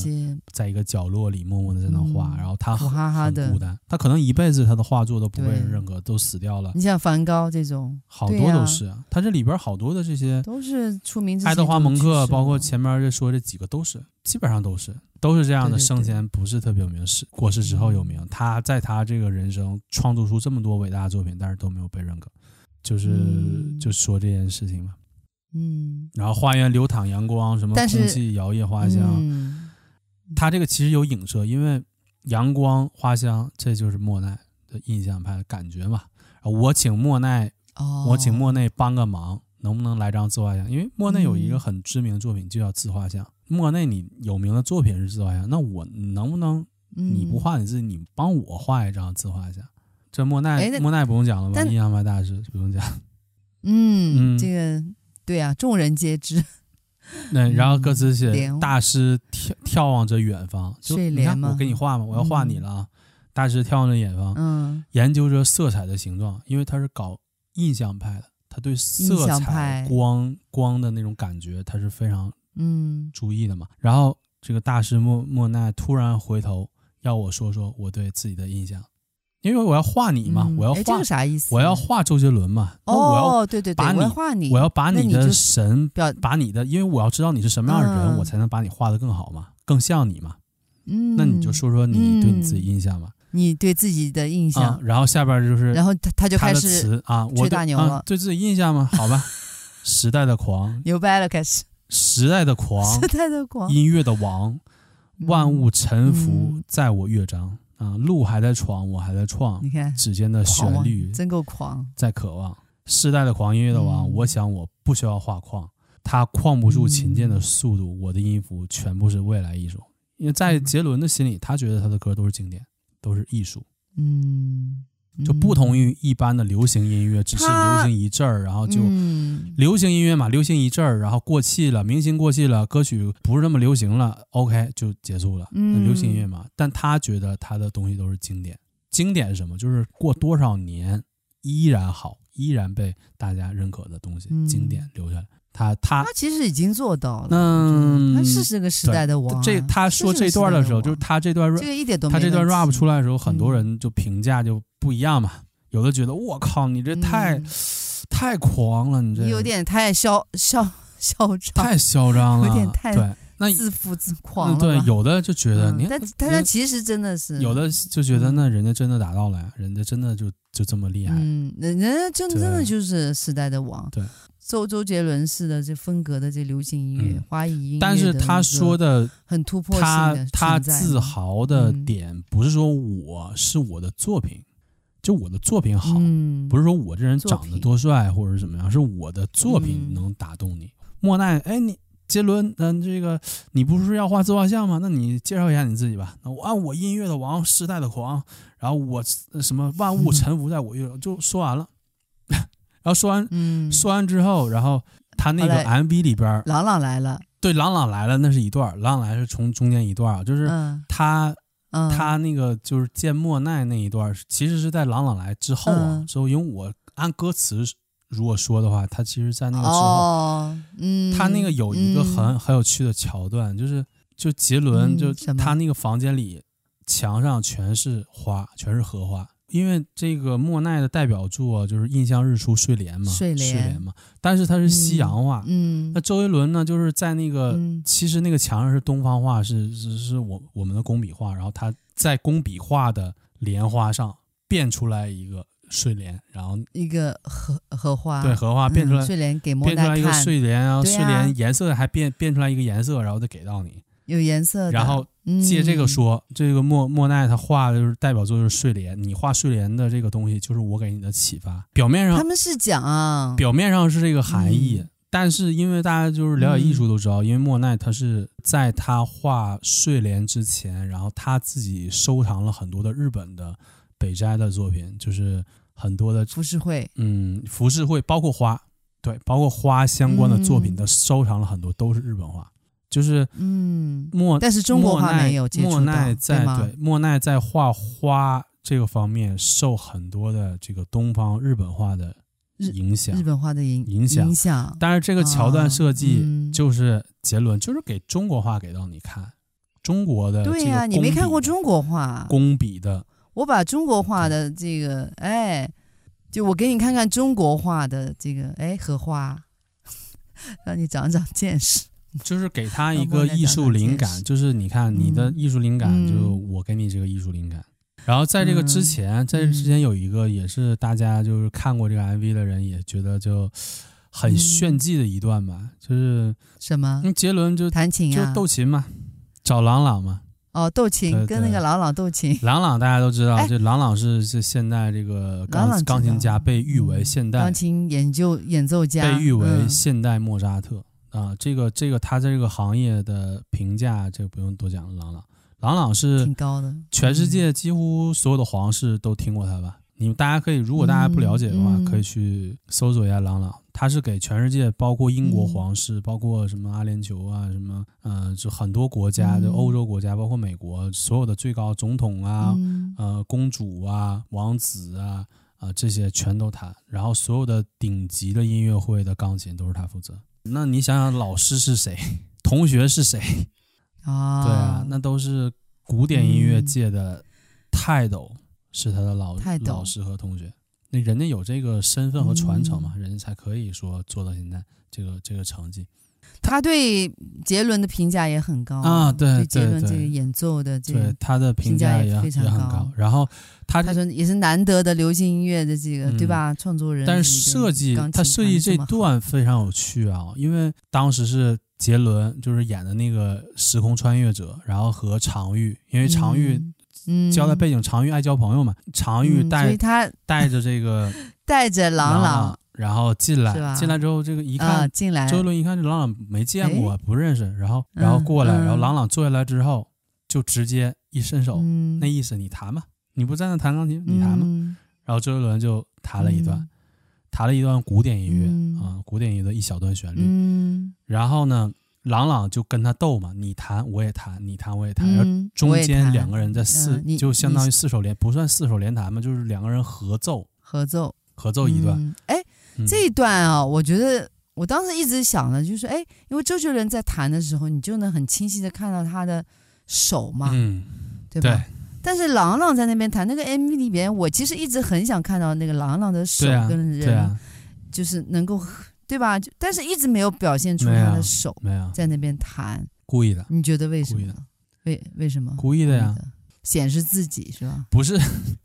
在一个角落里默默的在那画，然后他很孤单，他可能一辈子他的画作都不被人认可，都死掉了。你像梵高这种，好多都是，他这里边好多的这些都是出名。爱德华蒙克，包括前面这说这几个都是，基本上都是都是这样的。生前不是特别有名，是过世之后有名。他在他这个人生创作出这么多伟大的作品，但是都没有被认可，就是就说这件事情嘛。嗯，然后花园流淌阳光，什么空气摇曳花香，嗯、它这个其实有影射，因为阳光花香，这就是莫奈的印象派的感觉嘛。我请莫奈，哦、我请莫奈帮个忙，能不能来张自画像？因为莫奈有一个很知名的作品就叫自画像。嗯、莫奈你有名的作品是自画像，那我能不能你不画你自己，你帮我画一张自画像？这莫奈莫奈不用讲了吧？印象派大师不用讲。嗯，嗯这个。对啊，众人皆知。那然后歌词写大师眺眺望着远方，就你看我给你画嘛，我要画你了啊。大师眺望着远方，嗯，研究着色彩的形状，因为他是搞印象派的，他对色彩、光光的那种感觉，他是非常嗯注意的嘛。然后这个大师莫莫奈突然回头要我说说我对自己的印象。因为我要画你嘛，我要画，这个啥意思？我要画周杰伦嘛。哦，对对对，我要画你，我要把你的神表，把你的，因为我要知道你是什么样的人，我才能把你画得更好嘛，更像你嘛。嗯，那你就说说你对你自己印象吧。你对自己的印象。然后下边就是，然后他他就开始词啊，我大牛了。对自己印象吗？好吧，时代的狂，牛掰了，开始。时代的狂，时代的狂，音乐的王，万物臣服在我乐章。啊，路还在闯，我还在创。你看指尖的旋律，真够狂，在渴望。世代的狂，音乐的王。嗯、我想我不需要画框，他框不住琴键的速度。嗯、我的音符全部是未来艺术。因为在杰伦的心里，他觉得他的歌都是经典，都是艺术。嗯。就不同于一般的流行音乐，只是流行一阵儿，然后就流行音乐嘛，流行一阵儿，然后过气了，明星过气了，歌曲不是那么流行了，OK 就结束了。那流行音乐嘛，但他觉得他的东西都是经典。经典是什么？就是过多少年依然好，依然被大家认可的东西，经典留下来。他他他其实已经做到了，嗯，他是这个时代的王。这他说这段的时候，就是他这段，这个一点都没他这段 rap 出来的时候，很多人就评价就不一样嘛。有的觉得我靠，你这太太狂了，你这有点太嚣嚣嚣张，太嚣张了，有点太对，那自负自狂了。对，有的就觉得你，但他其实真的是有的就觉得，那人家真的达到了呀，人家真的就就这么厉害，嗯，人家真的真的就是时代的王，对。周周杰伦式的这风格的这流行音乐、华语音乐，但是他说的很突破性的，他他自豪的点不是说我是我的作品，就我的作品好，不是说我这人长得多帅或者是怎么样，是我的作品能打动你。莫奈，哎，你杰伦，嗯，这个你不是要画自画像吗？那你介绍一下你自己吧。那我按我音乐的王，时代的狂，然后我什么万物 臣服在我乐，就说完了。然后说完，嗯，说完之后，然后他那个 MV 里边，朗朗来了，对，朗朗来了，那是一段，朗朗来是从中间一段啊，就是他，他那个就是见莫奈那一段，其实是在朗朗来之后啊，之后因为我按歌词如果说的话，他其实在那个之后，嗯，他那个有一个很很有趣的桥段，就是就杰伦就他那个房间里墙上全是花，全是荷花。因为这个莫奈的代表作就是《印象日出睡莲》嘛，睡莲，睡莲嘛，但是它是西洋画。嗯，那周杰伦呢，就是在那个，嗯、其实那个墙上是东方画，是是是我我们的工笔画，然后他在工笔画的莲花上变出来一个睡莲，然后一个荷荷花，对荷花变出来、嗯、睡莲给莫奈变出来一个睡莲，然后睡莲颜色还变、啊、变出来一个颜色，然后再给到你，有颜色，然后借这个说，嗯、这个莫莫奈他画的就是代表作就是睡莲，你画睡莲的这个东西就是我给你的启发。表面上他们是讲、啊，表面上是这个含义。嗯。但是因为大家就是了解艺术都知道，嗯、因为莫奈他是在他画睡莲之前，然后他自己收藏了很多的日本的北斋的作品，就是很多的浮世绘，嗯，浮世绘包括花，对，包括花相关的作品，他收藏了很多，都是日本画，就是嗯莫，但是中国画没有接触，莫奈在对？对，莫奈在画花这个方面受很多的这个东方日本画的。影响日本画的影影响，影响，但是这个桥段设计就是杰伦，就是给中国画给到你看，中国的对呀，你没看过中国画工笔的，我把中国画的这个，哎，就我给你看看中国画的这个，哎，荷花，让你长长见识，就是给他一个艺术灵感，就是你看你的艺术灵感，就我给你这个艺术灵感。然后在这个之前，嗯、在这之前有一个也是大家就是看过这个 MV 的人也觉得就很炫技的一段吧，嗯、就是什么？杰伦就弹琴啊，就斗琴嘛，找朗朗嘛。哦，斗琴，跟那个朗朗斗琴。朗朗大家都知道，这朗朗是是现代这个钢钢琴家，被誉为现代钢琴研究演奏家，被誉为现代莫扎特啊。这个这个他在这个行业的评价，这个不用多讲了，郎朗。朗朗是挺高的，全世界几乎所有的皇室都听过他吧？嗯、你们大家可以，如果大家不了解的话，嗯、可以去搜索一下郎朗。他是给全世界，包括英国皇室，嗯、包括什么阿联酋啊，什么呃，就很多国家，就欧洲国家，包括美国所有的最高总统啊，嗯、呃，公主啊，王子啊，啊、呃，这些全都他。然后所有的顶级的音乐会的钢琴都是他负责。那你想想，老师是谁？同学是谁？啊，对啊，那都是古典音乐界的泰斗，嗯、是他的老泰老师和同学。那人家有这个身份和传承嘛，嗯、人家才可以说做到现在这个这个成绩。他对杰伦的评价也很高啊，对对对，杰伦这个演奏的这个对他的评价也非常高。高然后他他说也是难得的流行音乐的这个、嗯、对吧？创作人，但是设计他设计这段非常有趣啊，因为当时是。杰伦就是演的那个时空穿越者，然后和常玉，因为常玉交代背景，常玉爱交朋友嘛，常玉带他带着这个 带着朗朗，然后进来，进来之后这个一看，进来，周伦一看这朗朗没见过，不认识，然后然后过来，然后朗朗坐下来之后就直接一伸手，那意思你弹吧，你不在那弹钢琴，你弹吧，然后周杰伦就弹了一段。弹了一段古典音乐、嗯、啊，古典音乐的一小段旋律。嗯，然后呢，朗朗就跟他斗嘛，你弹我也弹，你弹我也弹。嗯、然后中间两个人在四，嗯、就相当于四手联，不算四手联弹嘛，就是两个人合奏，合奏，合奏一段。哎、嗯，这一段啊，我觉得我当时一直想的就是，哎，因为周杰伦在弹的时候，你就能很清晰的看到他的手嘛，嗯，对吧？对但是郎朗在那边弹那个 MV 里边，我其实一直很想看到那个郎朗的手跟人，就是能够对吧？但是一直没有表现出他的手，没有在那边弹，故意的。你觉得为什么？为为什么？故意的呀，显示自己是吧？不是。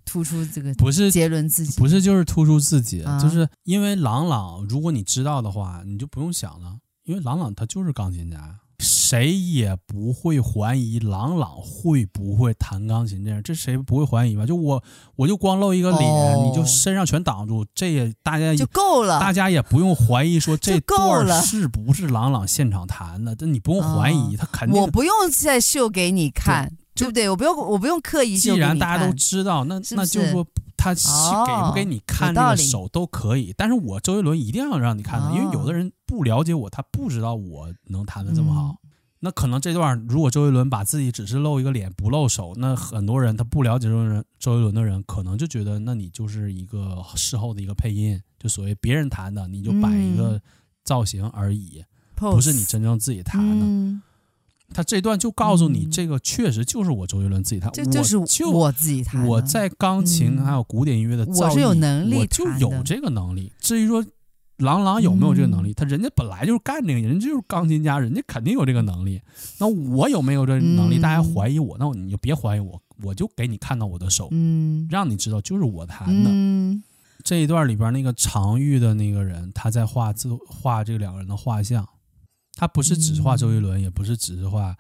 突出这个，不是杰伦自己，不是就是突出自己，就是因为朗朗，如果你知道的话，你就不用想了，因为朗朗他就是钢琴家。谁也不会怀疑朗朗会不会弹钢琴这样，这谁不会怀疑吧？就我，我就光露一个脸，哦、你就身上全挡住，这也大家就够了，大家也不用怀疑说这段是不是朗朗现场弹的，这你不用怀疑，哦、他肯定。我不用再秀给你看，对，不对？我不用，我不用刻意。既然大家都知道，那那就是说。他给不给你看这个手都可以，但是我周杰伦一定要让你看的，因为有的人不了解我，他不知道我能弹的这么好。那可能这段如果周杰伦把自己只是露一个脸不露手，那很多人他不了解周杰伦周杰伦的人，可能就觉得那你就是一个事后的一个配音，就所谓别人弹的，你就摆一个造型而已，不是你真正自己弹的。他这段就告诉你，这个确实就是我周杰伦自己弹，这就是我自己弹。我在钢琴还有古典音乐的造诣，我是有能力，我就有这个能力。至于说郎朗有没有这个能力，他人家本来就是干这个，人家就是钢琴家，人家肯定有这个能力。那我有没有这能力？大家怀疑我，那你就别怀疑我，我就给你看到我的手，让你知道就是我弹的。这一段里边那个常玉的那个人，他在画自画这两个人的画像，他不是只画周杰伦，嗯、也不是只是画，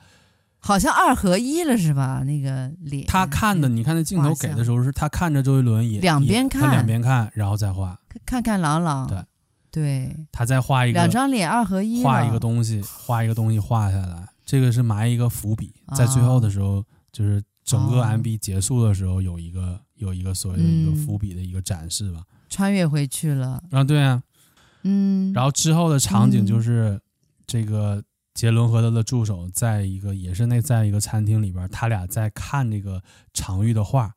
好像二合一了是吧？那个脸，他看的，你看那镜头给的时候，是他看着周杰伦也两边看，两边看，然后再画，看看朗朗，对。对，他再画一个两张脸二合一，画一个东西，画一个东西画下来，这个是埋一个伏笔，在最后的时候，就是整个 MV 结束的时候，有一个有一个所谓的一个伏笔的一个展示吧。穿越回去了。啊，对啊，嗯，然后之后的场景就是这个杰伦和他的助手在一个也是那在一个餐厅里边，他俩在看这个常玉的画，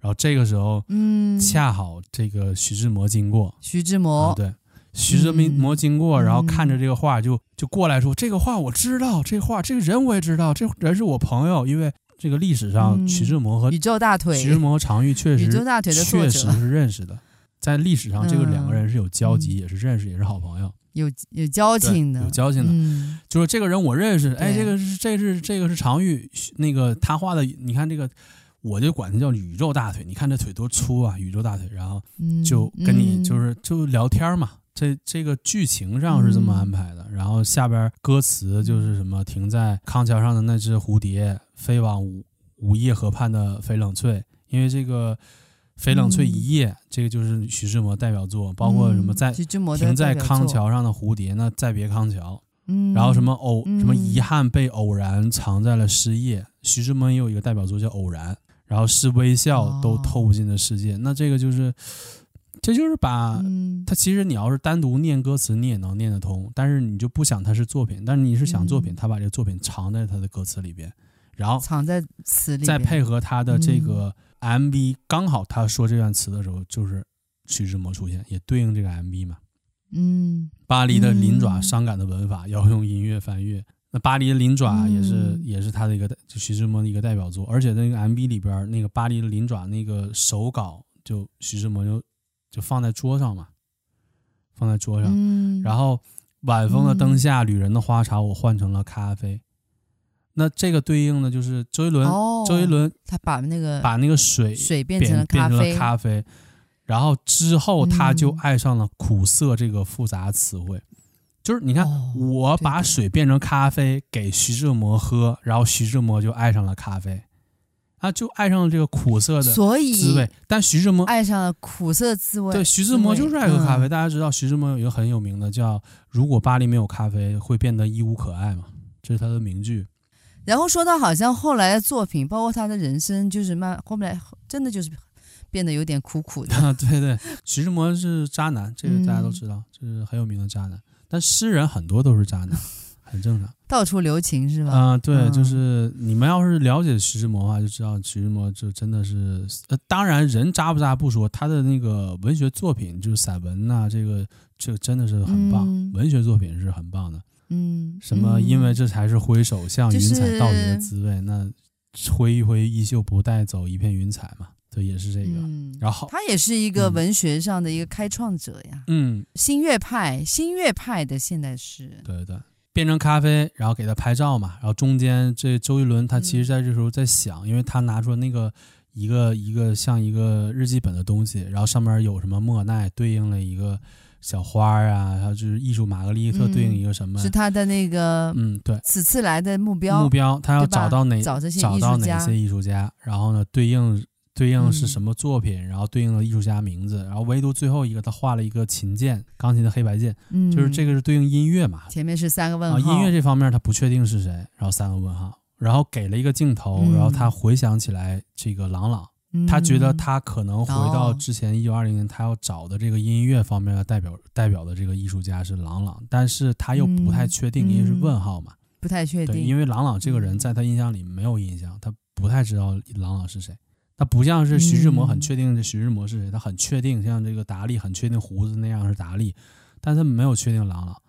然后这个时候，嗯，恰好这个徐志摩经过，徐志摩、啊、对，徐志摩经过，然后看着这个画就就过来说，这个画我知道，这个画这个人我也知道，这人是我朋友，因为这个历史上徐志摩和宇宙大腿，徐志摩和常玉确实宇宙大腿的确实是认识的。在历史上，这个两个人是有交集，嗯、也是认识，也是好朋友，有有交情的，有交情的。嗯、就是这个人我认识，哎，这个是这是这个是常玉，那个他画的，你看这个，我就管他叫宇宙大腿。你看这腿多粗啊，宇宙大腿。然后就跟你就是就聊天嘛。这这个剧情上是这么安排的。然后下边歌词就是什么，停在康桥上的那只蝴蝶，飞往午午夜河畔的翡冷翠，因为这个。翡冷翠一夜，嗯、这个就是徐志摩代表作，包括什么在停在康桥上的蝴蝶，那再别康桥，嗯，然后什么偶什么遗憾被偶然藏在了失业，徐志摩也有一个代表作叫偶然，然后是微笑都透不进的世界，哦、那这个就是，这就是把，嗯、他其实你要是单独念歌词，你也能念得通，但是你就不想它是作品，但是你是想作品，他把这个作品藏在他的歌词里边，然后藏在词里，再配合他的这个。嗯 MV 刚好他说这段词的时候，就是徐志摩出现，也对应这个 MV 嘛。嗯，巴黎的鳞爪，伤感的文法，要用音乐翻阅。那巴黎的鳞爪也是，嗯、也是他的一个，就徐志摩的一个代表作。而且那个 MV 里边，那个巴黎的鳞爪那个手稿，就徐志摩就就放在桌上嘛，放在桌上。嗯、然后晚风的灯下，旅人的花茶，我换成了咖啡。那这个对应的就是周杰伦，哦、周杰伦他把那个把那个水水变成了咖啡，变成了咖啡，然后之后他就爱上了苦涩这个复杂词汇，嗯、就是你看、哦、我把水变成咖啡给徐志摩喝，然后徐志摩就爱上了咖啡，啊就爱上了这个苦涩的滋味，但徐志摩爱上了苦涩滋味，对，徐志摩就是爱喝咖啡。嗯、大家知道徐志摩有一个很有名的叫“如果巴黎没有咖啡，会变得一无可爱”嘛，这是他的名句。然后说到好像后来的作品，包括他的人生，就是慢后来真的就是变得有点苦苦的。啊，对对，徐志摩是渣男，这个大家都知道，这、嗯、是很有名的渣男。但诗人很多都是渣男，很正常。到处留情是吧？啊，对，就是你们要是了解徐志摩的话，就知道徐志摩就真的是，呃，当然人渣不渣不说，他的那个文学作品就是散文呐、啊，这个这个真的是很棒，嗯、文学作品是很棒的。嗯，什么？因为这才是挥手向云彩道别的滋味。就是、那挥一挥衣袖，不带走一片云彩嘛？对，也是这个。嗯、然后他也是一个文学上的一个开创者呀。嗯，新月派，新月派的现代诗人。对对，变成咖啡，然后给他拍照嘛。然后中间这周杰伦他其实在这时候在想，嗯、因为他拿出那个一个一个像一个日记本的东西，然后上面有什么莫奈对应了一个。小花啊，还有就是艺术玛格丽特对应一个什么？是他的那个嗯，对，此次来的目标。目标，他要找到哪找这些找到哪些艺术家？然后呢，对应对应是什么作品？嗯、然后对应了艺术家名字。然后唯独最后一个，他画了一个琴键，钢琴的黑白键，嗯，就是这个是对应音乐嘛。前面是三个问号。啊，音乐这方面他不确定是谁，然后三个问号，然后给了一个镜头，嗯、然后他回想起来这个郎朗。他觉得他可能回到之前一九二零年，他要找的这个音乐方面的代表代表的这个艺术家是郎朗，但是他又不太确定，因为是问号嘛，不太确定。因为郎朗这个人在他印象里没有印象，他不太知道郎朗是谁。他不像是徐志摩很确定这徐志摩是谁，他很确定像这个达利很确定胡子那样是达利，但他没有确定郎朗。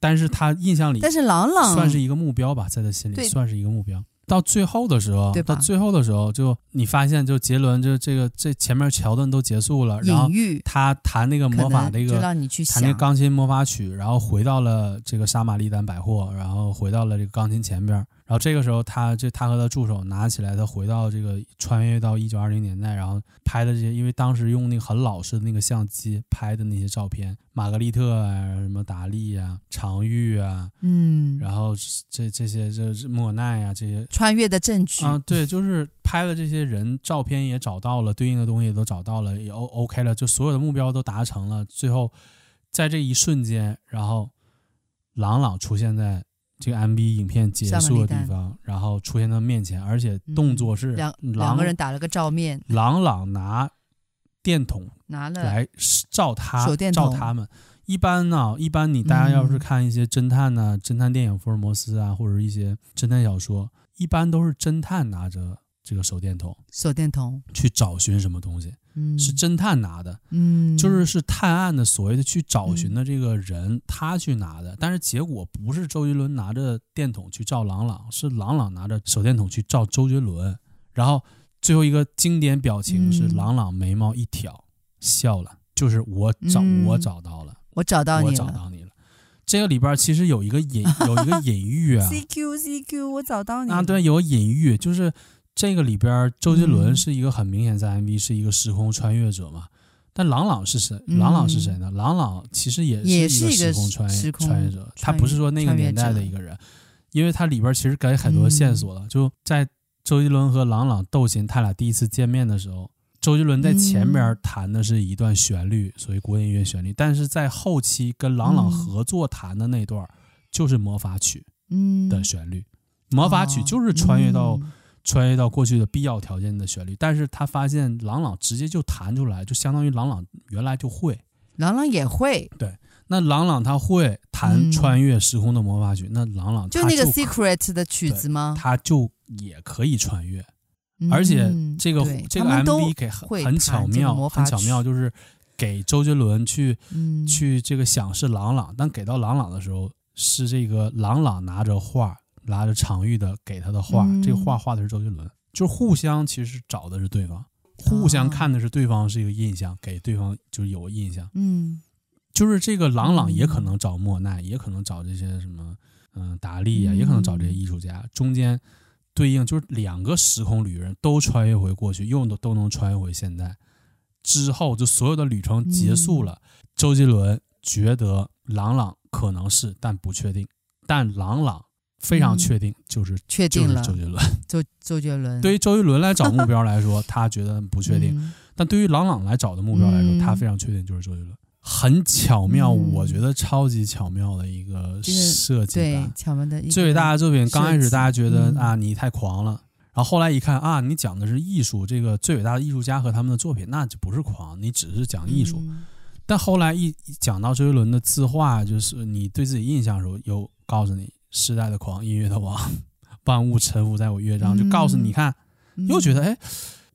但是他印象里，但是郎朗算是一个目标吧，在他心里算是一个目标。到最后的时候，到最后的时候，就你发现，就杰伦，就这个这前面桥段都结束了，然后他弹那个魔法，那个弹那个钢琴魔法曲，然后回到了这个沙玛丽丹百货，然后回到了这个钢琴前边，然后这个时候他，他这他和他助手拿起来，他回到这个穿越到一九二零年代，然后拍的这些，因为当时用那个很老式的那个相机拍的那些照片，玛格丽特啊，什么达利啊，常玉啊，嗯，然后这这些这莫奈啊，这些穿越的证据啊，对，就是拍了这些人照片也找到了，对应的东西也都找到了，也 O OK 了，就所有的目标都达成了，最后在这一瞬间，然后朗朗出现在。这个 MV 影片结束的地方，然后出现在面前，而且动作是两两个人打了个照面，朗朗拿电筒拿了来照他照他们。一般呢，一般你大家要是看一些侦探呢、嗯，侦探电影福尔摩斯啊，或者一些侦探小说，一般都是侦探拿着这个手电筒，手电筒。去找寻什么东西。是侦探拿的，嗯，就是是探案的所谓的去找寻的这个人，嗯，他去拿的，但是结果不是周杰伦拿着电筒去照朗朗，是朗朗拿着手电筒去照周杰伦，然后最后一个经典表情是朗朗眉毛一挑，笑了，就是我找，嗯，我找到了，我找到你了，我找到你了。这个里边其实有一个隐有一个隐喻啊，CQ CQ，我找到你了。啊，对，有隐喻就是。这个里边，周杰伦是一个很明显在 MV 是一个时空穿越者嘛？嗯、但郎朗是谁？郎朗是谁呢？郎朗其实也是一个时空穿越穿越者，他不是说那个年代的一个人，因为他里边其实给很多线索了。嗯、就在周杰伦和郎朗斗琴，他俩第一次见面的时候，周杰伦在前边弹的是一段旋律，所谓古典音乐旋律，但是在后期跟郎朗合作弹的那段就是魔法曲的旋律，魔法曲就是穿越到。穿越到过去的必要条件的旋律，但是他发现朗朗直接就弹出来，就相当于朗朗原来就会，朗朗也会，对，那朗朗他会弹穿越时空的魔法曲，嗯、那朗朗就就那个 secret 的曲子吗？他就也可以穿越，嗯、而且这个这个 MV 给很很巧妙，很巧妙，就是给周杰伦去、嗯、去这个想是朗朗，但给到朗朗的时候是这个朗朗拿着画。拿着常玉的给他的画，嗯，这个画画的是周杰伦，就是互相其实找的是对方，互相看的是对方是一个印象，哦，给对方就是有个印象。嗯，就是这个朗朗也可能找莫奈，嗯，也可能找这些什么，嗯，达利呀，也可能找这些艺术家，嗯，中间对应就是两个时空旅人都穿越回过去，又都都能穿越回现在，之后就所有的旅程结束了。嗯，周杰伦觉得朗朗可能是，但不确定，但朗朗。非常确定，就是、嗯、确定了，周杰伦。周周杰伦对于周杰伦来找目 标来说，他觉得不确定；嗯、但对于郎朗来找的目标来说，嗯、他非常确定，就是周杰伦。很巧妙、嗯，我觉得超级巧妙的一个设计、就是。对，巧妙的。最伟大的作品，刚开始大家觉得、嗯、啊，你太狂了，然后后来一看啊，你讲的是艺术，这个最伟大的艺术家和他们的作品，那就不是狂，你只是讲艺术。嗯、但后来一讲到周杰伦的字画，就是你对自己印象的时候，又告诉你。时代的狂，音乐的王，万物臣服在我乐章，就告诉你看，又觉得哎，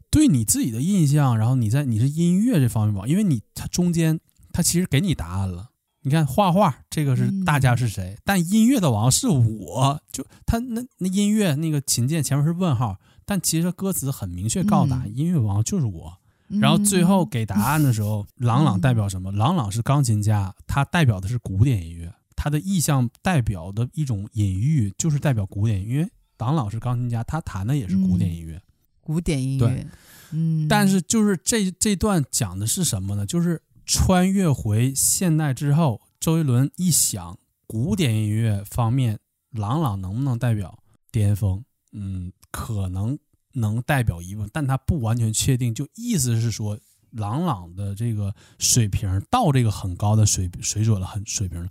对你自己的印象，然后你在你是音乐这方面吧，因为你他中间他其实给你答案了。你看画画这个是大家是谁，但音乐的王是我，就他那那音乐那个琴键前面是问号，但其实歌词很明确告达，音乐王就是我。然后最后给答案的时候，郎朗代表什么？郎朗是钢琴家，他代表的是古典音乐。他的意象代表的一种隐喻，就是代表古典，音乐郎朗是钢琴家，他弹的也是古典音乐。嗯、古典音乐，对，嗯。但是就是这这段讲的是什么呢？就是穿越回现代之后，周杰伦一想，古典音乐方面，郎朗能不能代表巅峰？嗯，可能能代表一部分，但他不完全确定。就意思是说。郎朗的这个水平到这个很高的水水准了，很水平了，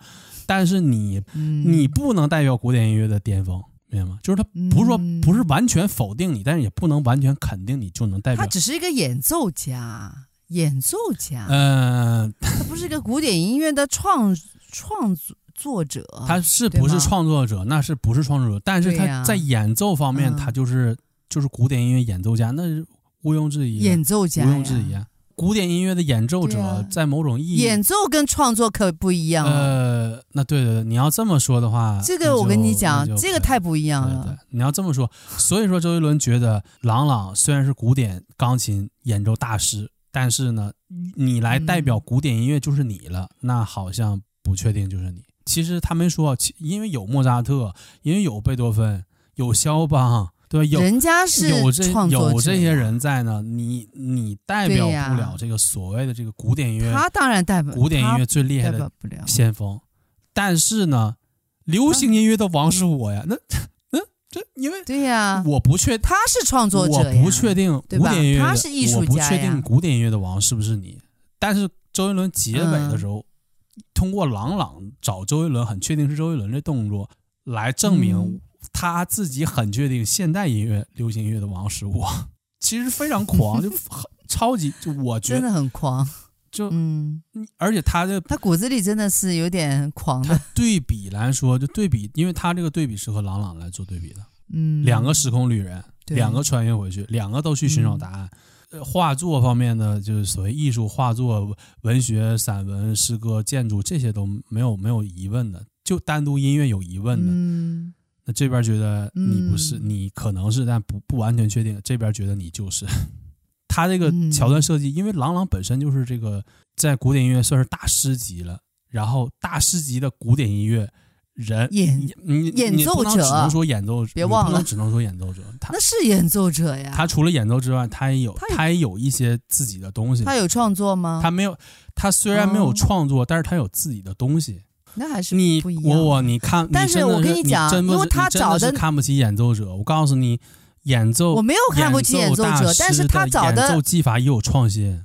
但是你、嗯、你不能代表古典音乐的巅峰，明白吗？就是他不是说不是完全否定你，但是也不能完全肯定你就能代表。他只是一个演奏家，演奏家，嗯、呃，他不是一个古典音乐的创创作者，他是不是创作者？那是不是创作者？但是他在演奏方面，他就是、嗯、就是古典音乐演奏家，那是毋庸置疑，演奏家，毋庸置疑。古典音乐的演奏者，在某种意义，演奏跟创作可不一样。呃，那对对对，你要这么说的话，这个我跟你讲，这个太不一样了。对对，你要这么说，所以说周杰伦觉得郎朗虽然是古典钢琴演奏大师，但是呢，你来代表古典音乐就是你了，嗯、那好像不确定就是你。其实他没说，因为有莫扎特，因为有贝多芬，有肖邦，对？有人家是有这有这些人在呢，你你代表不了这个所谓的这个古典音乐，他当然代表古典音乐最厉害的先锋。但是呢，流行音乐的王是我呀，那 那。这因为对呀，我不确他是创作者，我不确定古典音乐他是艺术家，我不确定古典音乐的王是不是你。但是周杰伦结尾的时候，嗯、通过朗朗找周杰伦，很确定是周杰伦这动作来证明他自己很确定现代音乐、流行音乐的王是我。其实非常狂，就很超级，就我觉得真的很狂。就嗯，而且他的他骨子里真的是有点狂的。对比来说，就对比，因为他这个对比是和朗朗来做对比的。嗯，两个时空旅人，两个穿越回去，两个都去寻找答案。画作方面的就是所谓艺术画作、文学、散文、诗歌、建筑这些都没有没有疑问的，就单独音乐有疑问的。嗯，那这边觉得你不是，嗯、你可能是，但不不完全确定。这边觉得你就是。他这个桥段设计，因为郎朗本身就是这个在古典音乐算是大师级了，然后大师级的古典音乐人演演奏者，只能说演奏者，别忘了，只能说演奏者。他 那是演奏者呀。他除了演奏之外，他也有他，也有一些自己的东西。他有创作吗？他没有，他虽然没有创作，哦、但是他有自己的东西。那还是你我我你看，但是我跟你讲，因为他找的看不起演奏者，我告诉你。演奏我没有看不起演奏者，但是他找的演奏技法也有创新。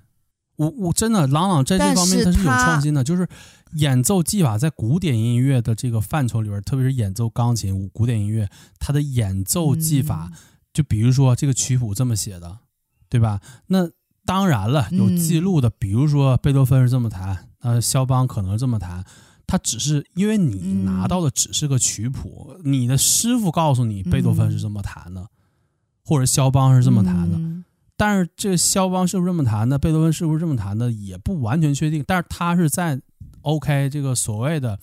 我我真的郎朗在这方面他是有创新的，就是演奏技法在古典音乐的这个范畴里边，特别是演奏钢琴、古典音乐，他的演奏技法，就比如说这个曲谱这么写的，对吧？那当然了，有记录的，比如说贝多芬是这么弹，呃，肖邦可能是这么弹，他只是因为你拿到的只是个曲谱，你的师傅告诉你贝多芬是这么弹的。或者肖邦是这么弹的，嗯、但是这个肖邦是不是这么弹的？贝多芬是不是这么弹的？也不完全确定。但是他是在 OK 这个所谓的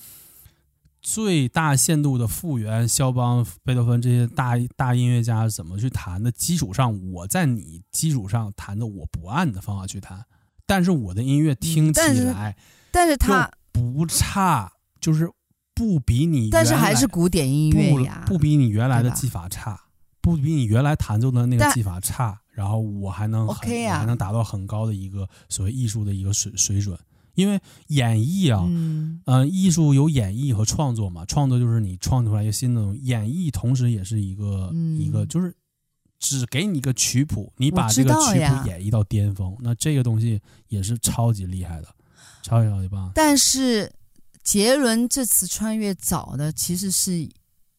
最大限度的复原肖邦、贝多芬这些大大音乐家怎么去弹的基础上，我在你基础上弹的，我不按你的方法去弹，但是我的音乐听起来，嗯、但是他不差，就是不比你，但是还是古典音乐呀，不，不比你原来的技法差。不比你原来弹奏的那个技法差，然后我还能很、OK 啊、我还能达到很高的一个所谓艺术的一个水水准，因为演绎啊，嗯，呃、艺术有演绎和创作嘛，创作就是你创作出来一个新的东西，演绎同时也是一个、嗯、一个就是只给你一个曲谱，你把这个曲谱演绎到巅峰，那这个东西也是超级厉害的，超级超级棒。但是杰伦这次穿越找的其实是。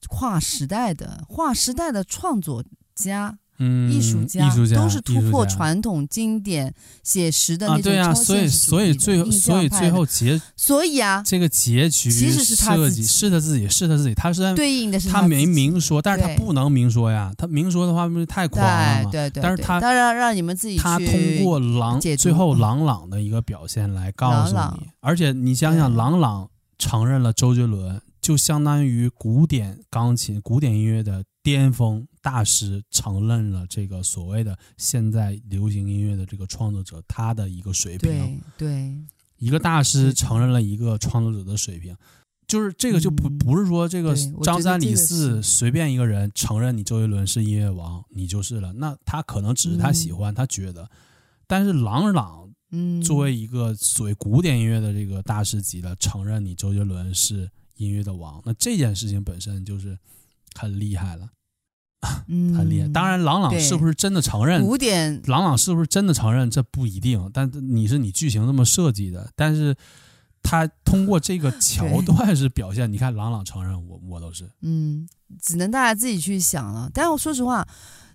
跨时代的跨时代的创作家，嗯，艺术家，都是突破传统经典写实的那种、啊。对啊，所以所以最后所以最后结，所以啊，这个结局其实是他自己，是他自己，是他自己，他是在对应的是他没明说，但是他不能明说呀，他明说的话不是太狂了吗？对对，对，但是他当然让你们自己他通过朗最后朗朗的一个表现来告诉你，朗朗而且你想想，朗朗承认了周杰伦。就相当于古典钢琴、古典音乐的巅峰大师承认了这个所谓的现在流行音乐的这个创作者他的一个水平。对，对一个大师承认了一个创作者的水平，就是这个就不不是说这个张三李四随便一个人承认你周杰伦是音乐王，你就是了。那他可能只是他喜欢，他觉得，但是郎朗，嗯，作为一个所谓古典音乐的这个大师级的承认你周杰伦是。音乐的王，那这件事情本身就是很厉害了，嗯，很厉害。当然，朗朗是不是真的承认古典？朗朗是不是真的承认？这不一定。但你是你剧情这么设计的，但是他通过这个桥段是表现。你看，朗朗承认我，我都是。嗯，只能大家自己去想了。但是我说实话，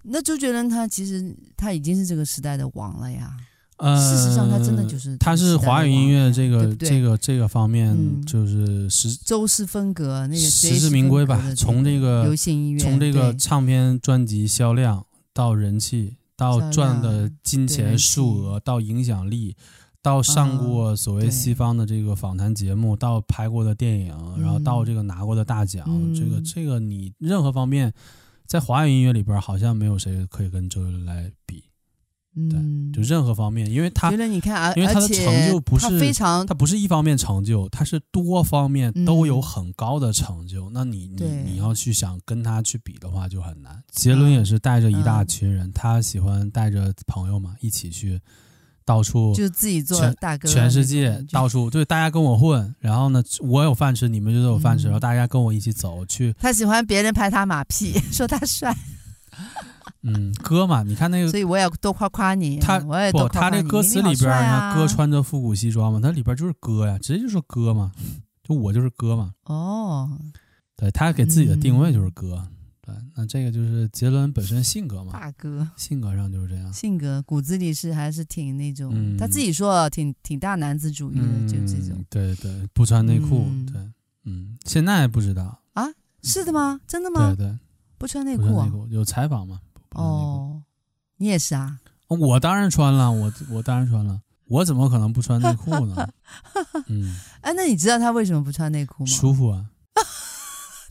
那周杰伦他其实他已经是这个时代的王了呀。呃，事实上，他真的就是他是华语音乐这个这个这个方面，就是实周氏风格那个实至名归吧。从这个流行音乐，从这个唱片专辑销量到人气，到赚的金钱数额，到影响力，到上过所谓西方的这个访谈节目，到拍过的电影，然后到这个拿过的大奖，嗯、这个这个你任何方面，在华语音乐里边好像没有谁可以跟周杰伦来比。对，就任何方面，因为他觉得你看，因为他的成就不是非常，他不是一方面成就，他是多方面都有很高的成就。那你你你要去想跟他去比的话，就很难。杰伦也是带着一大群人，他喜欢带着朋友嘛一起去到处，就自己做大哥，全世界到处对大家跟我混，然后呢，我有饭吃，你们就有饭吃，然后大家跟我一起走去。他喜欢别人拍他马屁，说他帅。嗯，歌嘛，你看那个，所以我也多夸夸你。他我也多夸夸你。不，他那歌词里边，呢、哥穿着复古西装嘛，他里边就是哥呀，直接就说哥嘛，就我就是哥嘛。哦，对，他给自己的定位就是哥。嗯、对，那这个就是杰伦本身性格嘛，大哥，性格上就是这样。性格骨子里是还是挺那种，嗯、他自己说挺挺大男子主义的，嗯、就这种。对对，不穿内裤，嗯、对，嗯，现在不知道啊？是的吗？真的吗？对对，不穿内裤，啊，有采访吗？哦，你也是啊？我当然穿了，我我当然穿了，我怎么可能不穿内裤呢？嗯，哎，那你知道他为什么不穿内裤吗？舒服啊。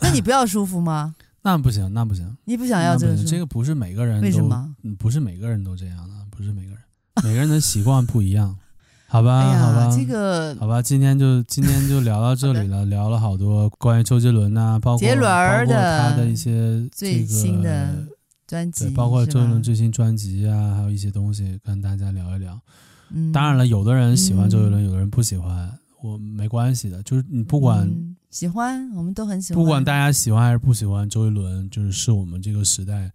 那那你不要舒服吗？那不行，那不行。你不想要这个？这个不是每个人都，为什么？不是每个人都这样的，不是每个人，每个人的习惯不一样。好吧，哎、好吧，这个好吧，今天就今天就聊到这里了，聊了好多关于周杰伦啊，包括包括他的一些最新的。专辑，对，包括周杰伦最新专辑啊，还有一些东西跟大家聊一聊。嗯，当然了，有的人喜欢周杰伦，嗯、有的人不喜欢，我没关系的。就是你不管、嗯、喜欢，我们都很喜欢。不管大家喜欢还是不喜欢，周杰伦就是是我们这个时代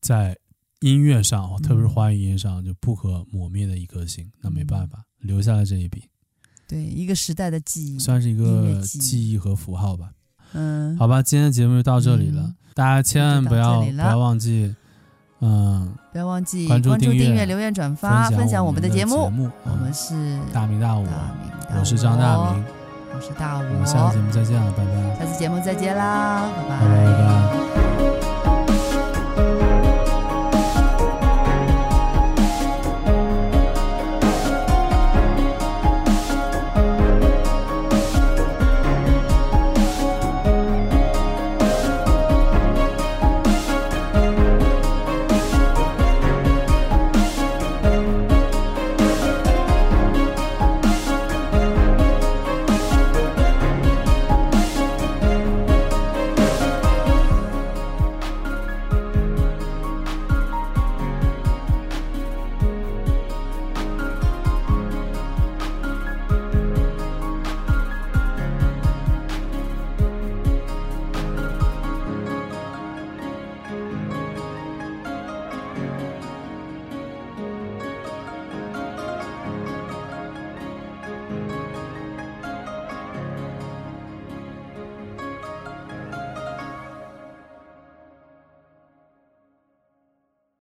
在音乐上，嗯、特别是华语音乐上就不可磨灭的一颗星。那没办法，嗯、留下了这一笔。对，一个时代的记忆，算是一个记忆和符号吧。嗯，好吧，今天的节目就到这里了。嗯大家千万不要不要忘记，嗯，不要忘记关注、订阅、留言、转发、分享我们的节目。我们是大明大武，我是张大明，我是大武。我们下次节目再见了，拜拜。下次节目再见啦，拜拜。拜拜。